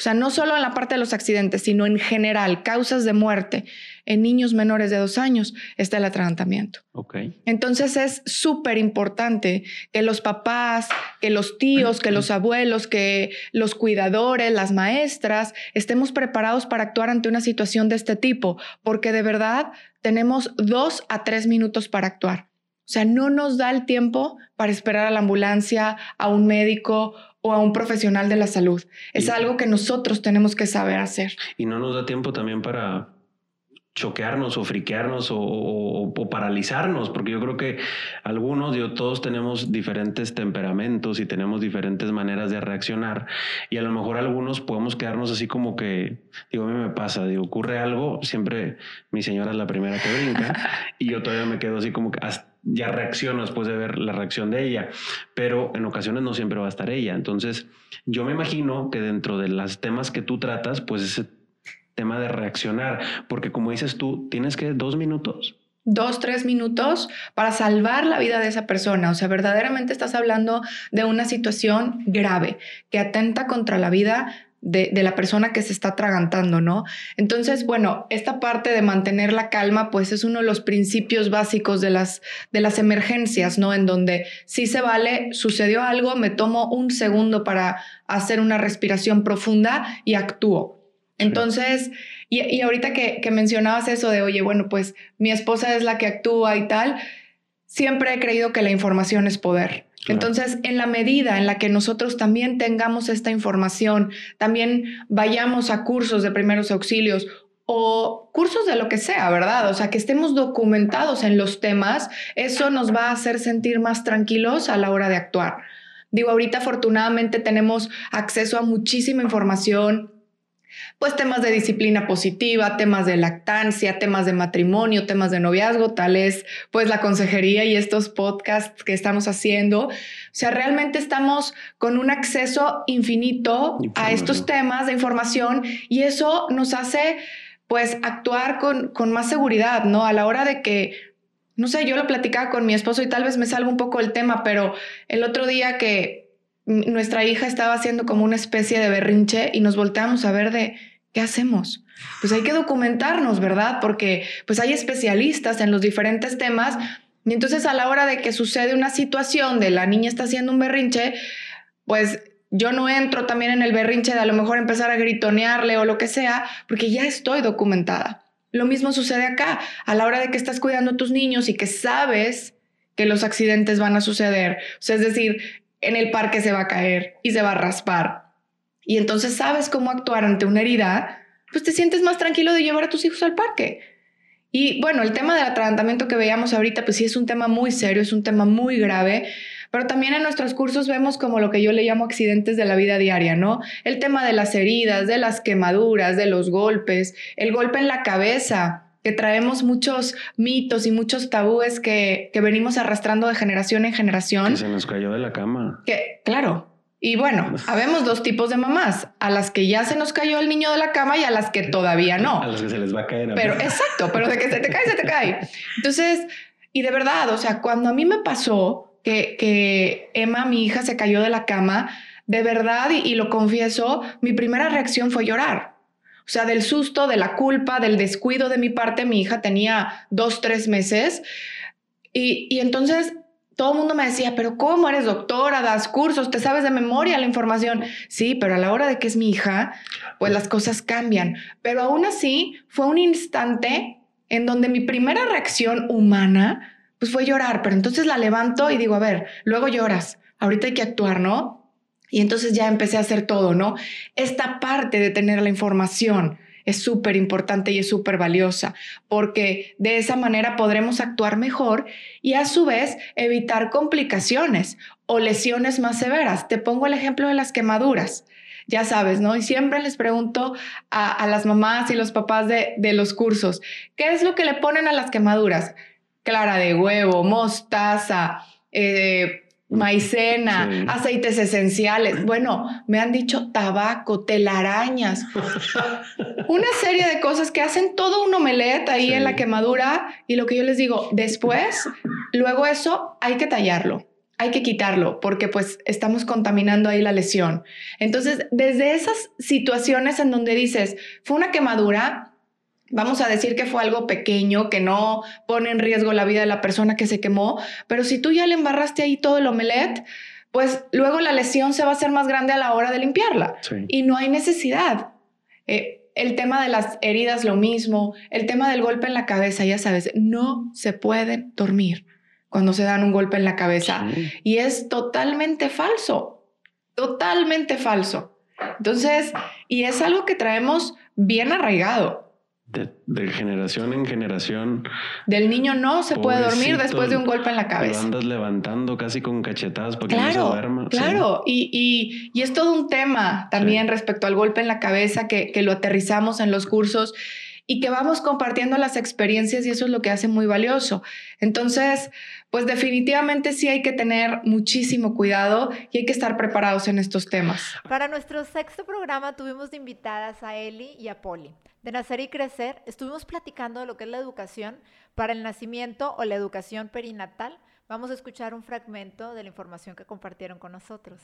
O sea, no solo en la parte de los accidentes, sino en general, causas de muerte en niños menores de dos años está el atragantamiento. Okay. Entonces es súper importante que los papás, que los tíos, que los abuelos, que los cuidadores, las maestras, estemos preparados para actuar ante una situación de este tipo, porque de verdad tenemos dos a tres minutos para actuar. O sea, no nos da el tiempo para esperar a la ambulancia, a un médico o a un profesional de la salud. Es algo que nosotros tenemos que saber hacer. Y no nos da tiempo también para choquearnos o friquearnos o, paralizarnos, porque yo creo que algunos, yo, todos tenemos diferentes temperamentos y tenemos diferentes maneras de reaccionar y a lo mejor algunos podemos quedarnos así como que, digo, a mí me pasa, digo, ocurre algo, siempre mi señora es la primera que brinca y yo todavía me quedo así como que hasta ya reacciono después de ver la reacción de ella, pero en ocasiones no siempre va a estar ella. Entonces, yo me imagino que dentro de los temas que tú tratas, pues ese tema de reaccionar, porque como dices tú, tienes que dos minutos. Dos, tres minutos para salvar la vida de esa persona. O sea, verdaderamente estás hablando de una situación grave que atenta contra la vida de, la persona que se está atragantando, ¿no? Entonces, bueno, esta parte de mantener la calma, pues es uno de los principios básicos de las, de las emergencias, ¿no? En donde si se vale, sucedió algo, me tomo un segundo para hacer una respiración profunda y actúo. Entonces, y, ahorita que, que mencionabas eso de, oye, bueno, pues mi esposa es la que actúa y tal, siempre he creído que la información es poder. Entonces, en la medida en la que nosotros también tengamos esta información, también vayamos a cursos de primeros auxilios o cursos de lo que sea, ¿verdad? O sea, que estemos documentados en los temas, eso nos va a hacer sentir más tranquilos a la hora de actuar. Digo, ahorita afortunadamente tenemos acceso a muchísima información, pues temas de disciplina positiva, temas de lactancia, temas de matrimonio, temas de noviazgo, tal es pues la consejería y estos podcasts que estamos haciendo. O sea, realmente estamos con un acceso infinito a estos temas de información y eso nos hace pues actuar con, con más seguridad, ¿no? A la hora de que no sé, yo lo platicaba con mi esposo y tal vez me salga un poco el tema, pero el otro día que nuestra hija estaba haciendo como una especie de berrinche y nos volteamos a ver de, ¿qué hacemos? Pues hay que documentarnos, ¿verdad? Porque pues hay especialistas en los diferentes temas y entonces a la hora de que sucede una situación de la niña está haciendo un berrinche, pues yo no entro también en el berrinche de a lo mejor empezar a gritonearle o lo que sea, porque ya estoy documentada. Lo mismo sucede acá, a la hora de que estás cuidando a tus niños y que sabes que los accidentes van a suceder. Es decir, en el parque se va a caer y se va a raspar. Y entonces sabes cómo actuar ante una herida, pues te sientes más tranquilo de llevar a tus hijos al parque. Y bueno, el tema del atragantamiento que veíamos ahorita, pues sí es un tema muy serio, es un tema muy grave, pero también en nuestros cursos vemos como lo que yo le llamo accidentes de la vida diaria, ¿no? El tema de las heridas, de las quemaduras, de los golpes, el golpe en la cabeza, que traemos muchos mitos y muchos tabúes que, que venimos arrastrando de generación en generación. Que se nos cayó de la cama. Que, claro. Y bueno, habemos dos tipos de mamás, a las que ya se nos cayó el niño de la cama y a las que todavía no. A las que se les va a caer. pero exacto, pero de que se te cae, se te cae. Entonces, y de verdad, o sea, cuando a mí me pasó que, que Emma, mi hija, se cayó de la cama, de verdad, y, y lo confieso, mi primera reacción fue llorar. O sea, del susto, de la culpa, del descuido de mi parte, mi hija tenía dos, tres meses. Y, y entonces todo el mundo me decía, pero ¿cómo eres doctora? Das cursos, te sabes de memoria la información. Sí, pero a la hora de que es mi hija, pues las cosas cambian. Pero aún así fue un instante en donde mi primera reacción humana, pues fue llorar. Pero entonces la levanto y digo, a ver, luego lloras. Ahorita hay que actuar, ¿no? Y entonces ya empecé a hacer todo, ¿no? Esta parte de tener la información es súper importante y es súper valiosa, porque de esa manera podremos actuar mejor y a su vez evitar complicaciones o lesiones más severas. Te pongo el ejemplo de las quemaduras. Ya sabes, ¿no? Y siempre les pregunto a, las mamás y los papás de, los cursos, ¿qué es lo que le ponen a las quemaduras? Clara de huevo, mostaza, eh, maicena, aceites esenciales. Bueno, me han dicho tabaco, telarañas, una serie de cosas que hacen todo un omelette ahí en la quemadura y lo que yo les digo, después, luego eso hay que tallarlo. Hay que quitarlo porque pues estamos contaminando ahí la lesión. Entonces, desde esas situaciones en donde dices, fue una quemadura, Vamos a decir que fue algo pequeño, que no pone en riesgo la vida de la persona que se quemó, pero si tú ya le embarraste ahí todo el omelette, pues luego la lesión se va a hacer más grande a la hora de limpiarla. Y no hay necesidad. Eh, el tema de las heridas, lo mismo. El tema del golpe en la cabeza, ya sabes, no se pueden dormir cuando se dan un golpe en la cabeza. Y es totalmente falso, totalmente falso. Entonces, y es algo que traemos bien arraigado. De, generación en generación. Del niño no se puede dormir después de un golpe en la cabeza. Lo andas levantando casi con cachetadas para que no se duerma. Claro, y, y, es todo un tema también respecto al golpe en la cabeza que, que lo aterrizamos en los cursos. y que vamos compartiendo las experiencias y eso es lo que hace muy valioso. Entonces, pues definitivamente sí hay que tener muchísimo cuidado y hay que estar preparados en estos temas. Para nuestro sexto programa tuvimos de invitadas a Eli y a Poli. De Nacer y Crecer estuvimos platicando de lo que es la educación para el nacimiento o la educación perinatal. Vamos a escuchar un fragmento de la información que compartieron con nosotros.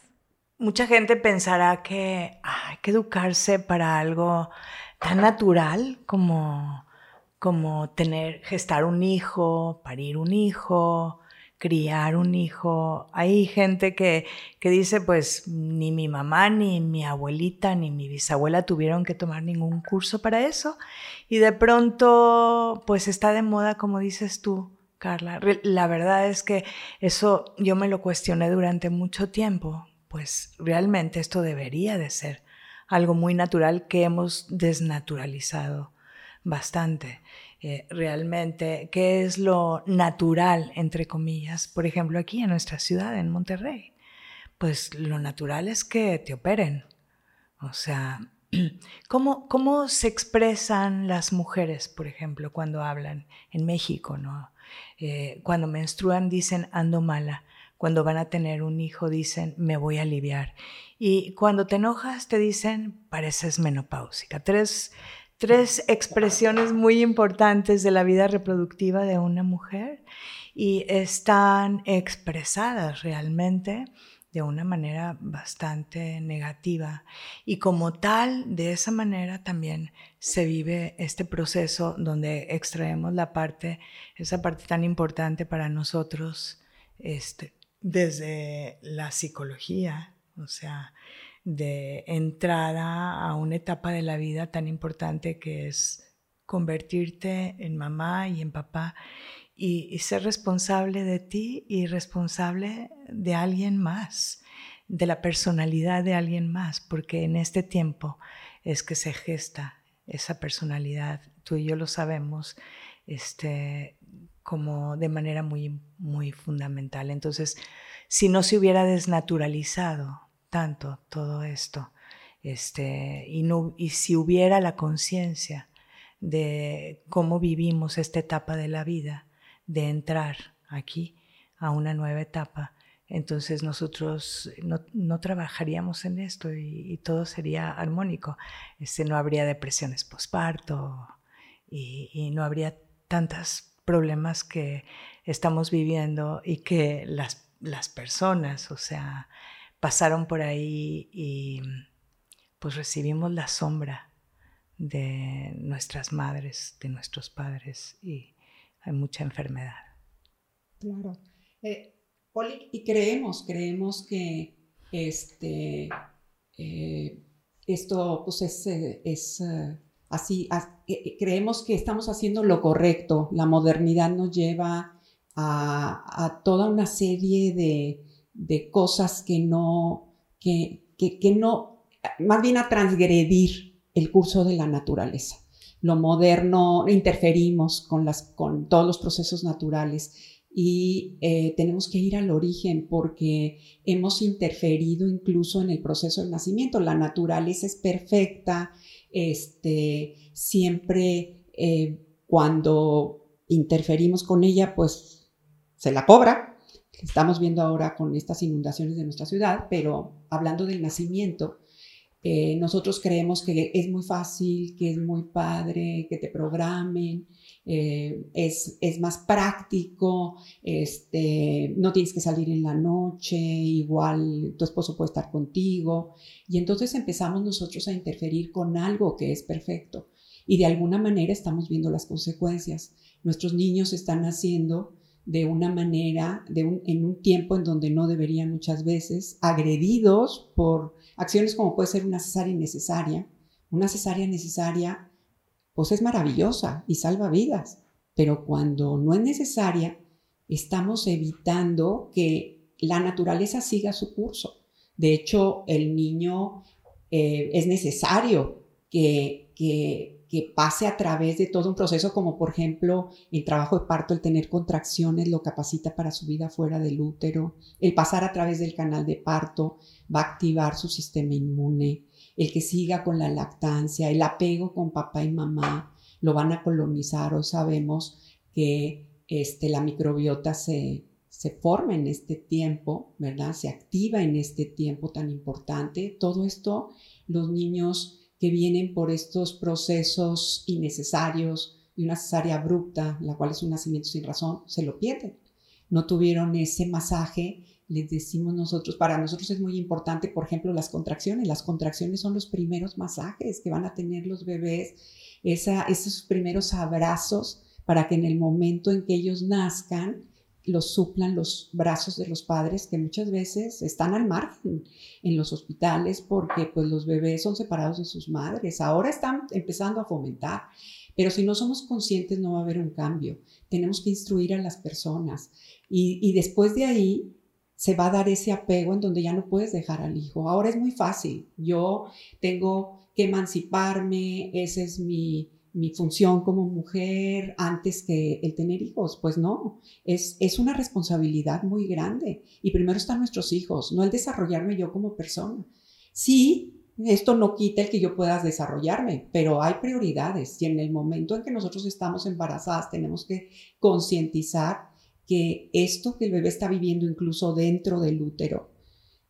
Mucha gente pensará que hay que educarse para algo tan natural como, como tener, gestar un hijo, parir un hijo, criar un hijo. Hay gente que, que dice, pues ni mi mamá, ni mi abuelita, ni mi bisabuela tuvieron que tomar ningún curso para eso. Y de pronto, pues está de moda, como dices tú, Carla. La verdad es que eso yo me lo cuestioné durante mucho tiempo. Pues realmente esto debería de ser algo muy natural que hemos desnaturalizado bastante. Eh, realmente, ¿qué es lo natural, entre comillas? Por ejemplo, aquí en nuestra ciudad, en Monterrey. Pues lo natural es que te operen. O sea, ¿cómo, cómo se expresan las mujeres, por ejemplo, cuando hablan en México? ¿no? Eh, cuando menstruan dicen ando mala. Cuando van a tener un hijo dicen me voy a aliviar. Y cuando te enojas te dicen, pareces menopáusica. Tres, tres expresiones muy importantes de la vida reproductiva de una mujer y están expresadas realmente de una manera bastante negativa. Y como tal, de esa manera también se vive este proceso donde extraemos la parte, esa parte tan importante para nosotros, este, desde la psicología, o sea, de entrada a una etapa de la vida tan importante que es convertirte en mamá y en papá y, ser responsable de ti y responsable de alguien más, de la personalidad de alguien más, porque en este tiempo es que se gesta esa personalidad, tú y yo lo sabemos, este, como de manera muy, muy fundamental. Entonces, si no se hubiera desnaturalizado tanto todo esto, este, y, no, y si hubiera la conciencia de cómo vivimos esta etapa de la vida, de entrar aquí a una nueva etapa, entonces nosotros no, trabajaríamos en esto y, todo sería armónico. Este, no habría depresiones posparto y, y no habría tantos problemas que estamos viviendo y que las las personas, o sea, pasaron por ahí y pues recibimos la sombra de nuestras madres, de nuestros padres y hay mucha enfermedad. Claro. Eh, y creemos, creemos que este, eh, esto pues es, eh, es así, creemos que estamos haciendo lo correcto, la modernidad nos lleva a, toda una serie de, cosas que no, que, no, más bien a transgredir el curso de la naturaleza. Lo moderno, interferimos con, las, con todos los procesos naturales y eh, tenemos que ir al origen porque hemos interferido incluso en el proceso del nacimiento. La naturaleza es perfecta, este, siempre eh, cuando interferimos con ella, pues se la cobra, estamos viendo ahora con estas inundaciones de nuestra ciudad, pero hablando del nacimiento, eh, nosotros creemos que es muy fácil, que es muy padre, que te programen, eh, es, es, más práctico, este, no tienes que salir en la noche, igual tu esposo puede estar contigo. Y entonces empezamos nosotros a interferir con algo que es perfecto. Y de alguna manera estamos viendo las consecuencias. Nuestros niños están naciendo de una manera, de en un tiempo en donde no deberían muchas veces, agredidos por acciones como puede ser una cesárea innecesaria. Una cesárea necesaria, pues es maravillosa y salva vidas, pero cuando no es necesaria, estamos evitando que la naturaleza siga su curso. De hecho, el niño eh, es necesario que, que que pase a través de todo un proceso como por ejemplo el trabajo de parto, el tener contracciones lo capacita para su vida fuera del útero, el pasar a través del canal de parto va a activar su sistema inmune, el que siga con la lactancia, el apego con papá y mamá lo van a colonizar. Hoy sabemos que este, la microbiota se, se forma en este tiempo, ¿verdad? Se activa en este tiempo tan importante. Todo esto, los niños que vienen por estos procesos innecesarios y una cesárea abrupta, la cual es un nacimiento sin razón, se lo pierden. No tuvieron ese masaje, les decimos nosotros, para nosotros es muy importante, por ejemplo, las contracciones. Las contracciones son los primeros masajes que van a tener los bebés, esos primeros abrazos para que en el momento en que ellos nazcan, los suplan los brazos de los padres que muchas veces están al margen en los hospitales porque pues los bebés son separados de sus madres. Ahora están empezando a fomentar, pero si no somos conscientes no va a haber un cambio. Tenemos que instruir a las personas y, y después de ahí se va a dar ese apego en donde ya no puedes dejar al hijo. Ahora es muy fácil. Yo tengo que emanciparme, ese es mi, mi función como mujer antes que el tener hijos. Pues no, es, es una responsabilidad muy grande. Y primero están nuestros hijos, no el desarrollarme yo como persona. Sí, esto no quita el que yo pueda desarrollarme, pero hay prioridades y en el momento en que nosotros estamos embarazadas tenemos que concientizar que esto que el bebé está viviendo incluso dentro del útero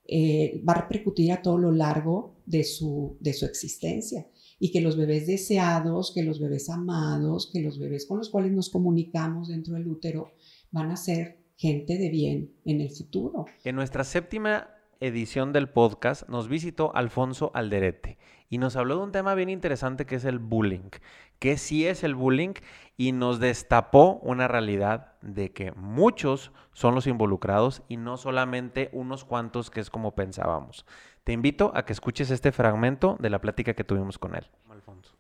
eh, va a repercutir a todo lo largo de su, de su existencia y que los bebés deseados, que los bebés amados, que los bebés con los cuales nos comunicamos dentro del útero van a ser gente de bien en el futuro. En nuestra séptima edición del podcast nos visitó Alfonso Alderete y nos habló de un tema bien interesante que es el bullying, que sí es el bullying y nos destapó una realidad de que muchos son los involucrados y no solamente unos cuantos que es como pensábamos. Te invito a que escuches este fragmento de la plática que tuvimos con él. Alfonso.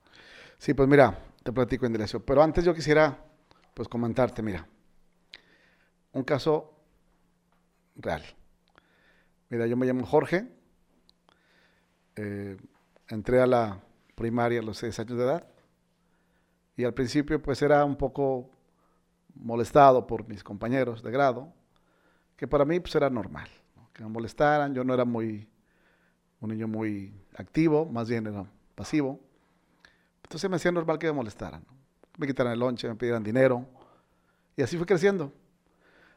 Sí, pues mira, te platico en dirección. Pero antes yo quisiera pues comentarte, mira, un caso real. Mira, yo me llamo Jorge, eh, entré a la primaria a los seis años de edad y al principio pues era un poco molestado por mis compañeros de grado, que para mí pues era normal, que me molestaran, yo no era muy un niño muy activo, más bien era pasivo. Entonces me hacía normal que me molestaran, me quitaran el lonche, me pidieran dinero, y así fue creciendo.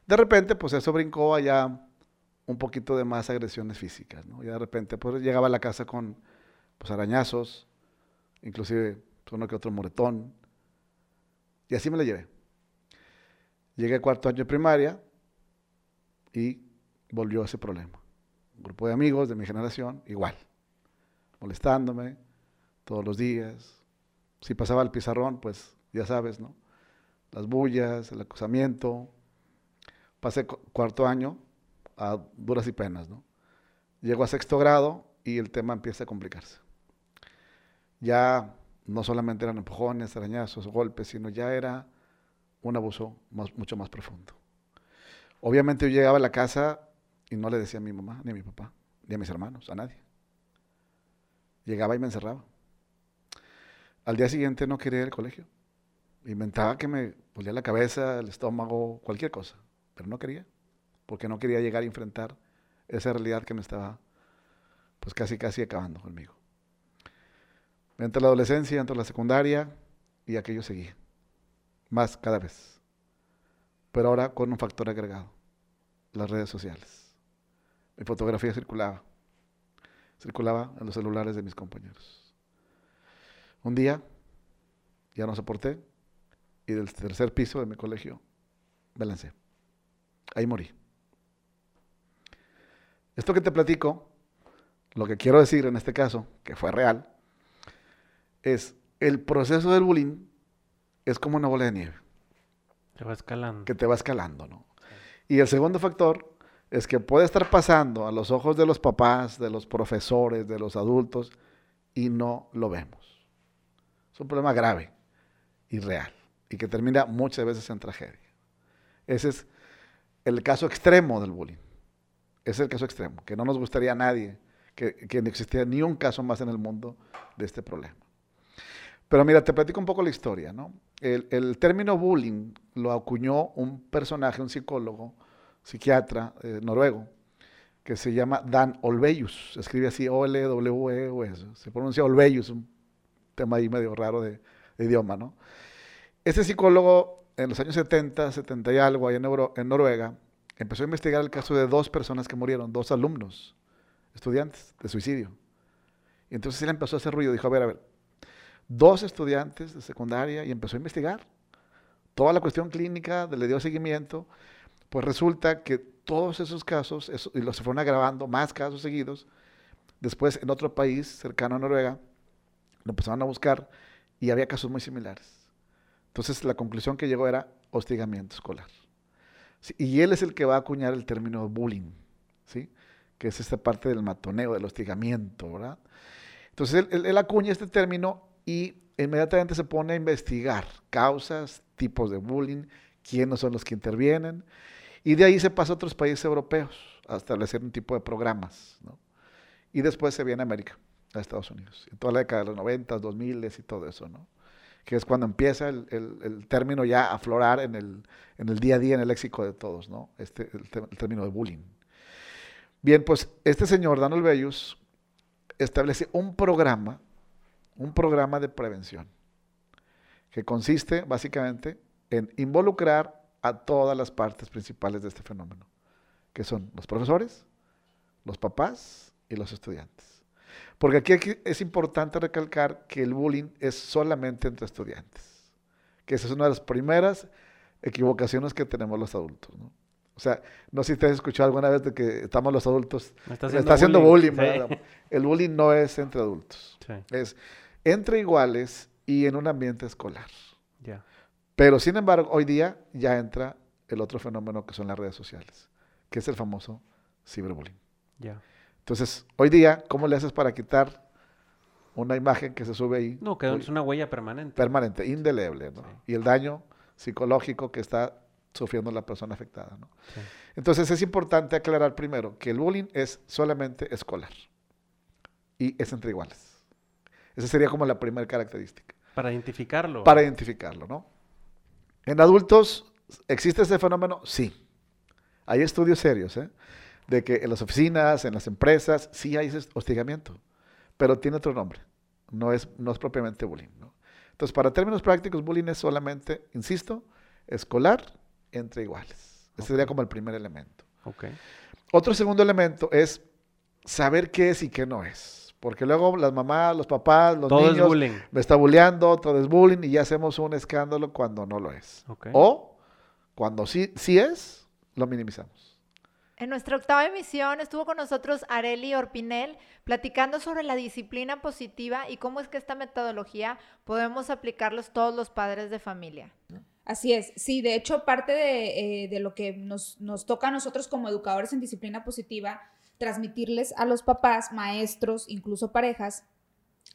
De repente, pues eso brincó allá un poquito de más agresiones físicas, ¿no? Y de repente, pues llegaba a la casa con pues, arañazos, inclusive pues, uno que otro moretón, y así me la llevé. Llegué al cuarto año de primaria y volvió ese problema grupo de amigos de mi generación, igual, molestándome todos los días. Si pasaba el pizarrón, pues ya sabes, ¿no? Las bullas, el acusamiento. Pasé cuarto año a duras y penas, ¿no? Llego a sexto grado y el tema empieza a complicarse. Ya no solamente eran empujones, arañazos, golpes, sino ya era un abuso mucho más profundo. Obviamente yo llegaba a la casa y no le decía a mi mamá, ni a mi papá, ni a mis hermanos, a nadie. Llegaba y me encerraba. Al día siguiente no quería ir al colegio. Inventaba que me dolía la cabeza, el estómago, cualquier cosa. Pero no quería. Porque no quería llegar a enfrentar esa realidad que me estaba pues casi casi acabando conmigo. Entré la adolescencia, entré la secundaria y aquello seguía. Más cada vez. Pero ahora con un factor agregado. Las redes sociales. Mi fotografía circulaba. Circulaba en los celulares de mis compañeros. Un día ya no soporté y del tercer piso de mi colegio me lancé. Ahí morí. Esto que te platico, lo que quiero decir en este caso, que fue real, es el proceso del bullying es como una bola de nieve. Te va escalando. Que te va escalando, ¿no? Y el segundo factor es que puede estar pasando a los ojos de los papás, de los profesores, de los adultos, y no lo vemos. Es un problema grave y real, y que termina muchas veces en tragedia. Ese es el caso extremo del bullying. Es el caso extremo, que no nos gustaría a nadie que, que no existiera ni un caso más en el mundo de este problema. Pero mira, te platico un poco la historia, ¿no? El, el término bullying lo acuñó un personaje, un psicólogo, psiquiatra eh, noruego, que se llama Dan Olveyus. Se escribe así, O-L-W-E-U-S. Se pronuncia Olveyus, un tema ahí medio raro de, de idioma, ¿no? Este psicólogo en los años 70, 70 y algo, ahí en, Euro- en Noruega, empezó a investigar el caso de dos personas que murieron, dos alumnos, estudiantes de suicidio. Y entonces él empezó a hacer ruido, dijo, a ver, a ver, dos estudiantes de secundaria y empezó a investigar toda la cuestión clínica, le dio seguimiento, pues resulta que todos esos casos, y los se fueron agravando, más casos seguidos, después en otro país cercano a Noruega, lo empezaron a buscar y había casos muy similares. Entonces la conclusión que llegó era hostigamiento escolar. Sí, y él es el que va a acuñar el término bullying, ¿sí? que es esta parte del matoneo, del hostigamiento, ¿verdad? Entonces él, él- él acuña este término y inmediatamente se pone a investigar causas, tipos de bullying, quiénes son los que intervienen, y de ahí se pasa a otros países europeos a establecer un tipo de programas, ¿no? Y después se viene a América, a Estados Unidos, en toda la década de los 90, 2000 y todo eso, ¿no? Que es cuando empieza el, el- el término ya a aflorar en el, en el día a día, en el léxico de todos, ¿no? Este, el, término de bullying. Bien, pues este señor, Donald Bellus, establece un programa, un programa de prevención, que consiste básicamente en involucrar a todas las partes principales de este fenómeno, que son los profesores, los papás y los estudiantes. Porque aquí, aquí es importante recalcar que el bullying es solamente entre estudiantes, que esa es una de las primeras equivocaciones que tenemos los adultos. ¿no? O sea, no sé si te has escuchado alguna vez de que estamos los adultos, Me está haciendo está haciendo bullying. bullying, sí. ¿verdad? El bullying no es entre adultos, Sí. es entre iguales y en un ambiente escolar. Ya. Pero sin embargo, hoy día ya entra el otro fenómeno que son las redes sociales, que es el famoso ciberbullying. Ya. Entonces, hoy día, ¿cómo le haces para quitar una imagen que se sube ahí? No, que es una huella permanente. permanente, indeleble, ¿no? Sí. Y el daño psicológico que está sufriendo la persona afectada, ¿no? Sí. Entonces, es importante aclarar primero que el bullying es solamente escolar y es entre iguales. Esa sería como la primera característica Para identificarlo. para identificarlo, ¿no? En adultos, ¿existe ese fenómeno? Sí. Hay estudios serios, ¿eh? De que en las oficinas, en las empresas, sí hay ese hostigamiento, pero tiene otro nombre. No es, no es propiamente bullying, ¿no? Entonces, para términos prácticos, bullying es solamente, insisto, escolar entre iguales. Ese sería como el primer elemento. Ok. Otro segundo elemento es saber qué es y qué no es. Porque luego las mamás, los papás, los Todo es niños bullying. me está bulleando, todo es bullying y ya hacemos un escándalo cuando no lo es. Ok. O cuando sí, sí es, lo minimizamos. En nuestra octava emisión estuvo con nosotros Areli Orpinel platicando sobre la disciplina positiva y cómo es que esta metodología podemos aplicarlos todos los padres de familia. Así es, sí, de hecho parte de, eh, de lo que nos, nos toca a nosotros como educadores en disciplina positiva, transmitirles a los papás, maestros, incluso parejas,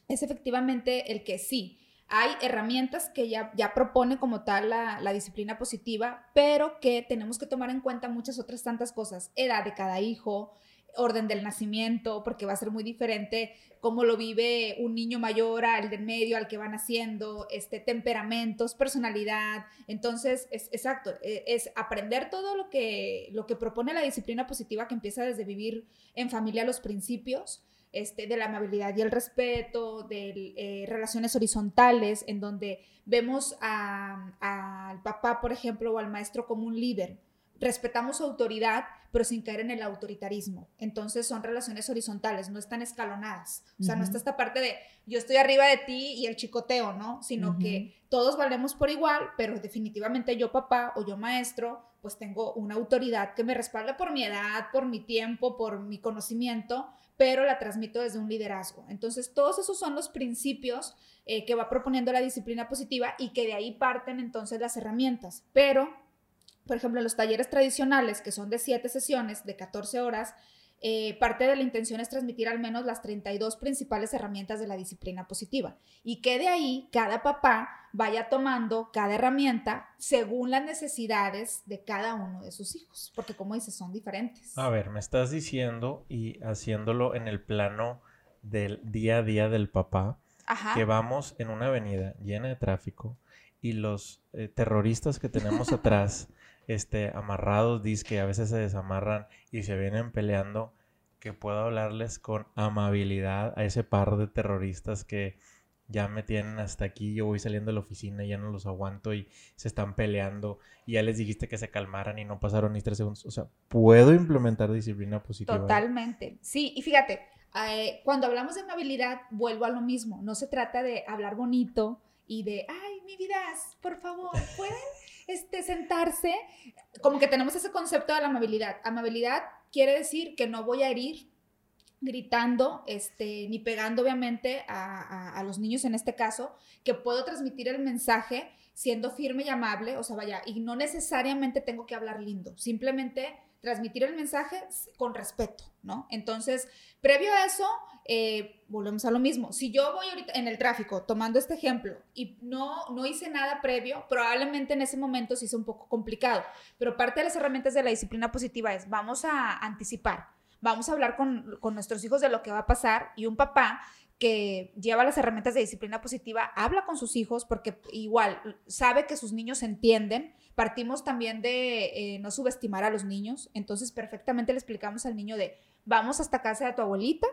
es efectivamente el que sí, hay herramientas que ya, ya propone como tal la, la disciplina positiva, pero que tenemos que tomar en cuenta muchas otras tantas cosas, edad de cada hijo, orden del nacimiento, porque va a ser muy diferente cómo lo vive un niño mayor al del medio, al que van haciendo, este, temperamentos, personalidad. Entonces, es exacto, e- es aprender todo lo que, lo que propone la disciplina positiva que empieza desde vivir en familia los principios, este, de la amabilidad y el respeto, de eh, relaciones horizontales, en donde vemos al papá, por ejemplo, o al maestro como un líder. Respetamos su autoridad, pero sin caer en el autoritarismo. Entonces son relaciones horizontales, no están escalonadas. O sea, no está esta parte de yo estoy arriba de ti y el chicoteo, ¿no? Sino que todos valemos por igual, pero definitivamente yo papá o yo maestro, pues tengo una autoridad que me respalda por mi edad, por mi tiempo, por mi conocimiento, pero la transmito desde un liderazgo. Entonces, todos esos son los principios eh, que va proponiendo la disciplina positiva y que de ahí parten entonces las herramientas. Pero, por ejemplo, en los talleres tradicionales, que son de 7 sesiones, de 14 horas, eh, parte de la intención es transmitir al menos las 32 principales herramientas de la disciplina positiva y que de ahí cada papá vaya tomando cada herramienta según las necesidades de cada uno de sus hijos, porque como dices, son diferentes. A ver, me estás diciendo y haciéndolo en el plano del día a día del papá, Ajá. que vamos en una avenida llena de tráfico y los eh, terroristas que tenemos atrás, este, amarrados, que a veces se desamarran y se vienen peleando, que puedo hablarles con amabilidad a ese par de terroristas que ya me tienen hasta aquí, yo voy saliendo de la oficina y ya no los aguanto y se están peleando y ya les dijiste que se calmaran y no pasaron ni tres segundos. O sea, puedo implementar disciplina positiva. Totalmente. Sí, y fíjate, eh, cuando hablamos de amabilidad, vuelvo a lo mismo. No se trata de hablar bonito y de, ay, mi vida, por favor, ¿pueden este, sentarse? Como que tenemos ese concepto de la amabilidad. Amabilidad quiere decir que no voy a herir gritando, este, ni pegando obviamente a, a, los niños en este caso, que puedo transmitir el mensaje siendo firme y amable, o sea, vaya, y no necesariamente tengo que hablar lindo, simplemente transmitir el mensaje con respeto, ¿no? Entonces, previo a eso, eh, volvemos a lo mismo. Si yo voy ahorita en el tráfico, tomando este ejemplo, y no, no hice nada previo, probablemente en ese momento sí sea un poco complicado, pero parte de las herramientas de la disciplina positiva es, vamos a anticipar, vamos a hablar con, nuestros hijos de lo que va a pasar y un papá que lleva las herramientas de disciplina positiva, habla con sus hijos porque igual sabe que sus niños entienden. Partimos también de eh, no subestimar a los niños, entonces perfectamente le explicamos al niño de, vamos hasta casa de tu abuelita,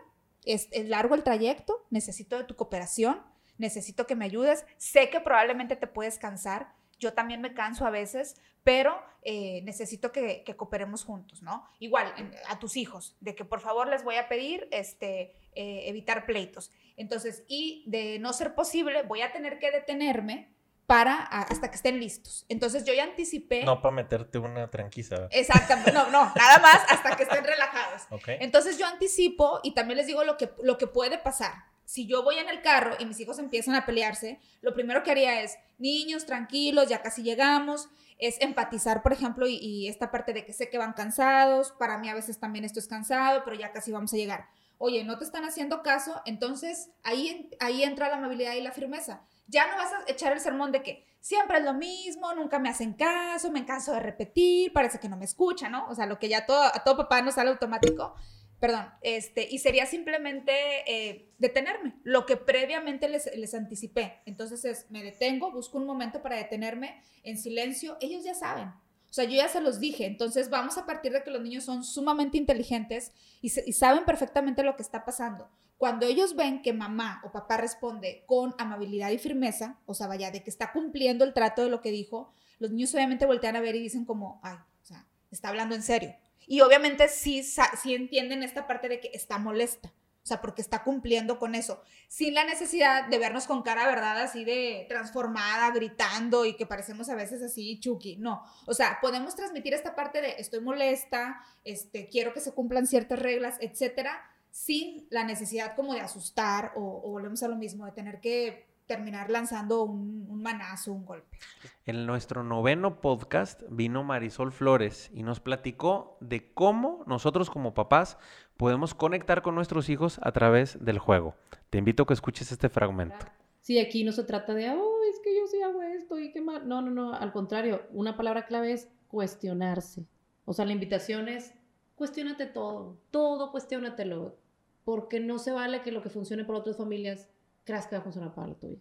es, es largo el trayecto, necesito de tu cooperación, necesito que me ayudes, sé que probablemente te puedes cansar, yo también me canso a veces, pero eh, necesito que, cooperemos juntos, ¿no? Igual a tus hijos, de que por favor les voy a pedir este, eh, evitar pleitos. Entonces, y de no ser posible, voy a tener que detenerme para hasta que estén listos. Entonces yo ya anticipé. No para meterte una tranquila. Exactamente, no, no, nada más hasta que estén relajados. Entonces yo anticipo y también les digo lo que, lo que puede pasar si yo voy en el carro y mis hijos empiezan a pelearse, lo primero que haría es, niños, tranquilos, ya casi llegamos, es empatizar, por ejemplo, y, esta parte de que sé que van cansados, para mí a veces también esto es cansado, pero ya casi vamos a llegar. Oye, no te están haciendo caso, entonces ahí, ahí entra la amabilidad y la firmeza. Ya no vas a echar el sermón de que siempre es lo mismo, nunca me hacen caso, me canso de repetir, parece que no me escuchan, ¿no? O sea, lo que ya todo, a todo papá nos sale automático perdón, este, y sería simplemente eh, detenerme, lo que previamente les, les, anticipé. Entonces es, me detengo, busco un momento para detenerme en silencio, ellos ya saben. O sea, yo ya se los dije, entonces vamos a partir de que los niños son sumamente inteligentes y, saben perfectamente lo que está pasando. Cuando ellos ven que mamá o papá responde con amabilidad y firmeza, o sea, vaya, de que está cumpliendo el trato de lo que dijo, los niños obviamente voltean a ver y dicen como, ay, o sea, está hablando en serio. Y obviamente sí, sí entienden esta parte de que está molesta. O sea, porque está cumpliendo con eso. Sin la necesidad de vernos con cara, ¿verdad? Así de transformada, gritando y que parecemos a veces así chucky. No. O sea, podemos transmitir esta parte de estoy molesta, este, quiero que se cumplan ciertas reglas, etcétera, sin la necesidad como de asustar o, o volvemos a lo mismo, de tener que terminar lanzando un, manazo, un golpe. En nuestro noveno podcast vino Marisol Flores y nos platicó de cómo nosotros como papás podemos conectar con nuestros hijos a través del juego. Te invito a que escuches este fragmento. Sí, aquí no se trata de, oh, es que yo sí hago esto y qué mal. No, no, no, al contrario, una palabra clave es cuestionarse. O sea, la invitación es, cuestionate todo, todo cuestionatelo, porque no se vale que lo que funcione por otras familias creas que va a funcionar para la tuya.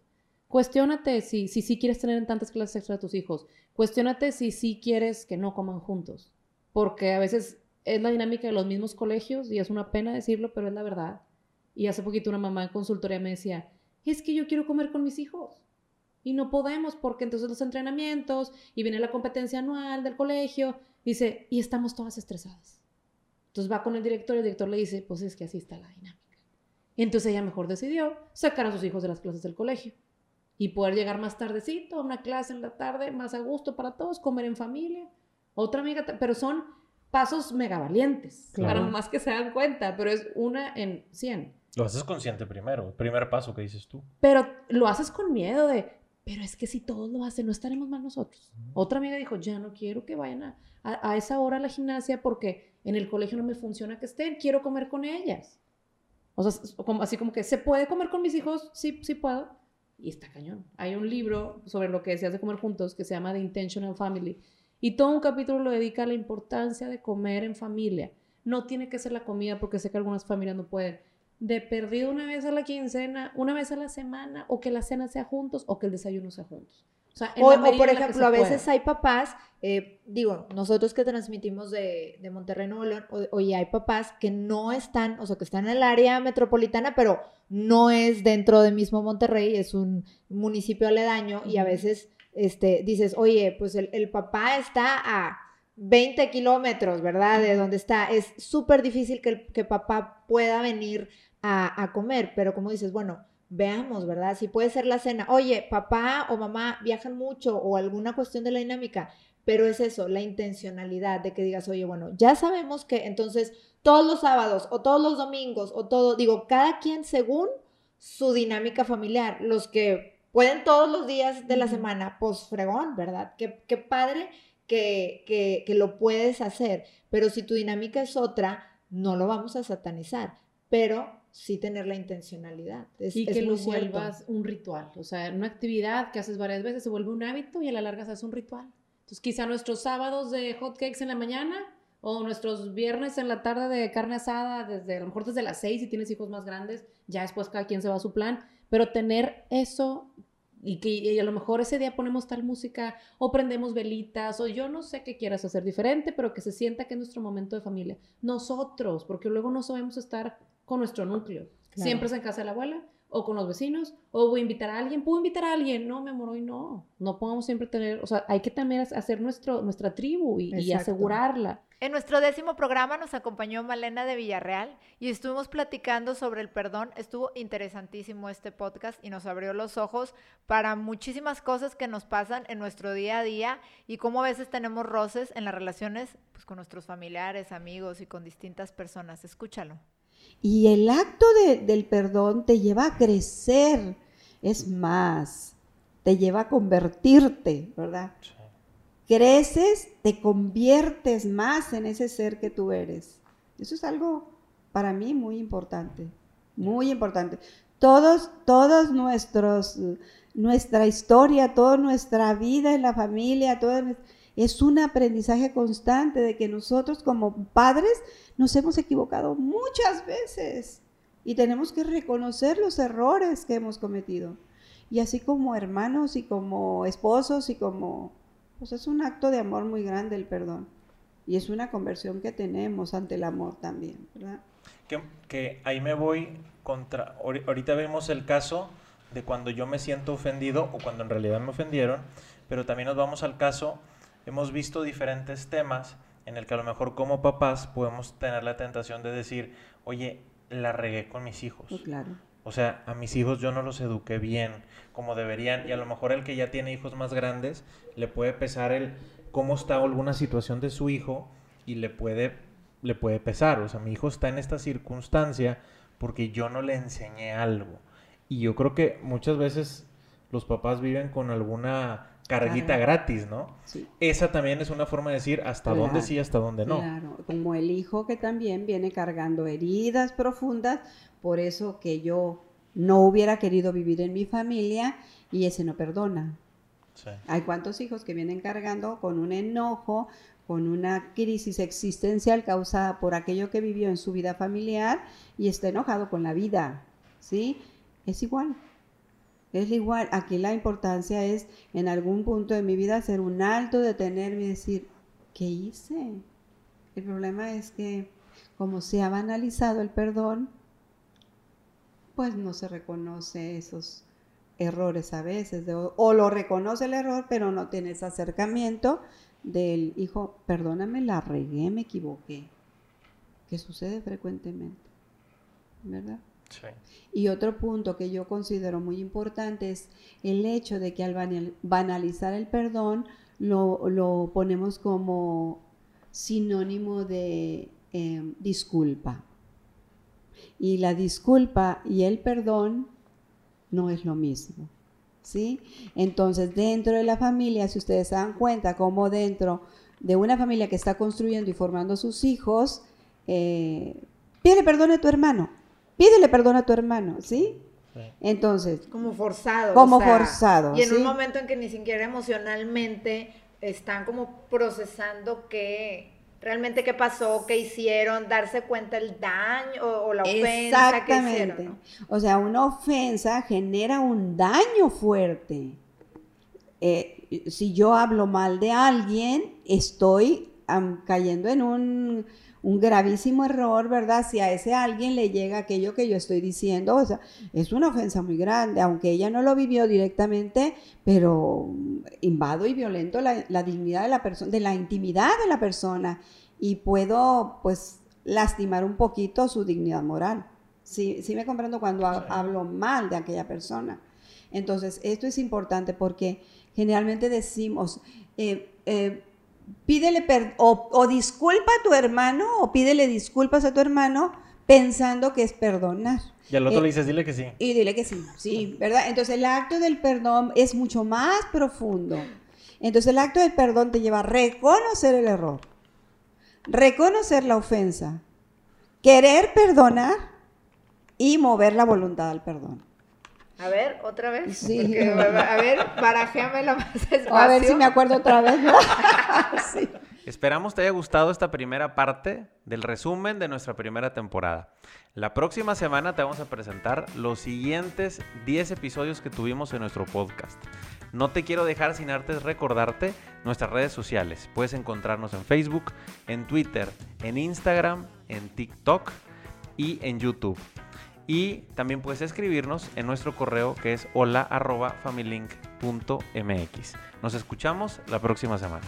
Cuestiónate si sí si, quieres tener en tantas clases extra a tus hijos. Cuestiónate si sí quieres que no coman juntos. Porque a veces es la dinámica de los mismos colegios y es una pena decirlo, pero es la verdad. Y hace poquito una mamá en consultoría me decía, es que yo quiero comer con mis hijos. Y no podemos porque entonces los entrenamientos y viene la competencia anual del colegio. Dice, y estamos todas estresadas. Entonces va con el director y el director le dice, pues es que así está la dinámica. Y entonces ella mejor decidió sacar a sus hijos de las clases del colegio y poder llegar más tardecito a una clase en la tarde, más a gusto para todos, comer en familia. Otra amiga, pero son pasos mega valientes, claro. para más que se dan cuenta, pero es una en 100. Lo haces consciente primero, el primer paso que dices tú. Pero lo haces con miedo de, pero es que si todos lo hacen, no estaremos mal nosotros. Otra amiga dijo, ya no quiero que vayan a, a, a, esa hora a la gimnasia porque en el colegio no me funciona que estén, quiero comer con ellas. O sea, así como que, ¿se puede comer con mis hijos? Sí, sí puedo. Y está cañón. Hay un libro sobre lo que decías de comer juntos que se llama The Intentional Family. Y todo un capítulo lo dedica a la importancia de comer en familia. No tiene que ser la comida porque sé que algunas familias no pueden. De perdido una vez a la quincena, una vez a la semana, o que la cena sea juntos o que el desayuno sea juntos. O, sea, por ejemplo, a veces pueda. hay papás, eh, digo, nosotros que transmitimos de, de Monterrey, Nuevo León, oye, hay papás que no están, o sea, que están en el área metropolitana, pero no es dentro de mismo Monterrey, es un municipio aledaño y a veces este, dices, oye, pues el, el papá está a 20 kilómetros, ¿verdad? De donde está. Es súper difícil que, el- que papá pueda venir a, a comer, pero como dices, bueno, veamos, ¿verdad? Si puede ser la cena. Oye, papá o mamá viajan mucho o alguna cuestión de la dinámica, pero es eso, la intencionalidad de que digas, oye, bueno, ya sabemos que entonces todos los sábados o todos los domingos o todo, digo, cada quien según su dinámica familiar. Los que pueden todos los días de la semana, pues fregón, ¿verdad? Qué, qué padre que, que, que lo puedes hacer, pero si tu dinámica es otra, no lo vamos a satanizar, pero sí tener la intencionalidad. Es, y es que muy lo cierto. vuelvas un ritual. O sea, una actividad que haces varias veces se vuelve un hábito y a la larga se hace un ritual. Entonces, quizá nuestros sábados de hot cakes en la mañana o nuestros viernes en la tarde de carne asada, desde a lo mejor desde las seis si tienes hijos más grandes, ya después cada quien se va a su plan, pero tener eso y que y a lo mejor ese día ponemos tal música o prendemos velitas o yo no sé qué quieras hacer diferente, pero que se sienta que es nuestro momento de familia. Nosotros, porque luego no sabemos estar con nuestro núcleo. Claro. Siempre es en casa de la abuela o con los vecinos o voy a invitar a alguien, puedo invitar a alguien, no, mi amor, hoy no. No podemos siempre tener, o sea, hay que también hacer nuestro, nuestra tribu y, y asegurarla. En nuestro décimo programa nos acompañó Malena de Villarreal y estuvimos platicando sobre el perdón. Estuvo interesantísimo este podcast y nos abrió los ojos para muchísimas cosas que nos pasan en nuestro día a día y cómo a veces tenemos roces en las relaciones pues, con nuestros familiares, amigos y con distintas personas. Escúchalo. Y el acto de- del perdón te lleva a crecer, es más, te lleva a convertirte, ¿verdad? Creces, te conviertes más en ese ser que tú eres. Eso es algo para mí muy importante, muy importante. Todos, todos nuestros, nuestra historia, toda nuestra vida en la familia, nuestra- es un aprendizaje constante de que nosotros como padres nos hemos equivocado muchas veces y tenemos que reconocer los errores que hemos cometido. Y así como hermanos y como esposos y como... Pues es un acto de amor muy grande el perdón. Y es una conversión que tenemos ante el amor también, ¿verdad? Que, que ahí me voy contra. ahori- Ahorita vemos el caso de cuando yo me siento ofendido o cuando en realidad me ofendieron, pero también nos vamos al caso. Hemos visto diferentes temas en el que a lo mejor como papás podemos tener la tentación de decir, oye, la regué con mis hijos. Claro. O sea, a mis hijos yo no los eduqué bien como deberían y a lo mejor el que ya tiene hijos más grandes le puede pesar el cómo está alguna situación de su hijo y le puede le puede pesar, o sea, mi hijo está en esta circunstancia porque yo no le enseñé algo. Y yo creo que muchas veces los papás viven con alguna carguita Carga. gratis, ¿no? Sí. Esa también es una forma de decir hasta dónde sí, hasta dónde no. Claro, como el hijo que también viene cargando heridas profundas, por eso que yo no hubiera querido vivir en mi familia y ese no perdona. Sí. Hay cuantos hijos que vienen cargando con un enojo, con una crisis existencial causada por aquello que vivió en su vida familiar y está enojado con la vida, ¿sí? Es igual. Es igual. Aquí la importancia es en algún punto de mi vida hacer un alto, detenerme y decir, ¿qué hice? El problema es que como se ha banalizado el perdón, pues no se reconoce esos errores a veces, o lo reconoce el error, pero no tiene ese acercamiento del hijo, perdóname, la regué, me equivoqué, que sucede frecuentemente, ¿verdad? Y otro punto que yo considero muy importante es el hecho de que al banal- banalizar el perdón lo, lo ponemos como sinónimo de eh, disculpa. Y la disculpa y el perdón no es lo mismo. ¿Sí? Entonces, dentro de la familia, si ustedes se dan cuenta, como dentro de una familia que está construyendo y formando sus hijos, eh, pide perdón a tu hermano, pídele perdón a tu hermano, ¿sí? Entonces, Como forzado. Como o sea, forzado, Y en un momento en que ni siquiera emocionalmente están como procesando qué realmente qué pasó, qué hicieron, darse cuenta el daño o, o la ofensa que Exactamente. hicieron. ¿no? O sea, una ofensa genera un daño fuerte. eh, si yo hablo mal de alguien, estoy cayendo en un, un gravísimo error, ¿verdad? Si a ese alguien le llega aquello que yo estoy diciendo, o sea, es una ofensa muy grande, aunque ella no lo vivió directamente, pero invado y violento la, la dignidad de la persona, de la intimidad de la persona y puedo, pues, lastimar un poquito su dignidad moral. Sí, sí me comprendo cuando ha- hablo mal de aquella persona. Entonces, esto es importante porque generalmente decimos, eh, eh, pídele per- o, o disculpa a tu hermano o pídele disculpas a tu hermano pensando que es perdonar. Y al otro Eh, le dices, dile que sí. Y dile que sí, sí, ¿verdad? Entonces el acto del perdón es mucho más profundo. Entonces el acto del perdón te lleva a reconocer el error, reconocer la ofensa, querer perdonar y mover la voluntad al perdón. A ver, otra vez. Sí. Porque, a ver, barajéamela más despacio. A ver si me acuerdo otra vez. Sí. Esperamos te haya gustado esta primera parte del resumen de nuestra primera temporada. La próxima semana te vamos a presentar los siguientes 10 episodios que tuvimos en nuestro podcast. No te quiero dejar sin antes recordarte nuestras redes sociales. Puedes encontrarnos en Facebook, en Twitter, en Instagram, en TikTok y en YouTube. Y también puedes escribirnos en nuestro correo que es hola arroba familylink.mx. Nos escuchamos la próxima semana.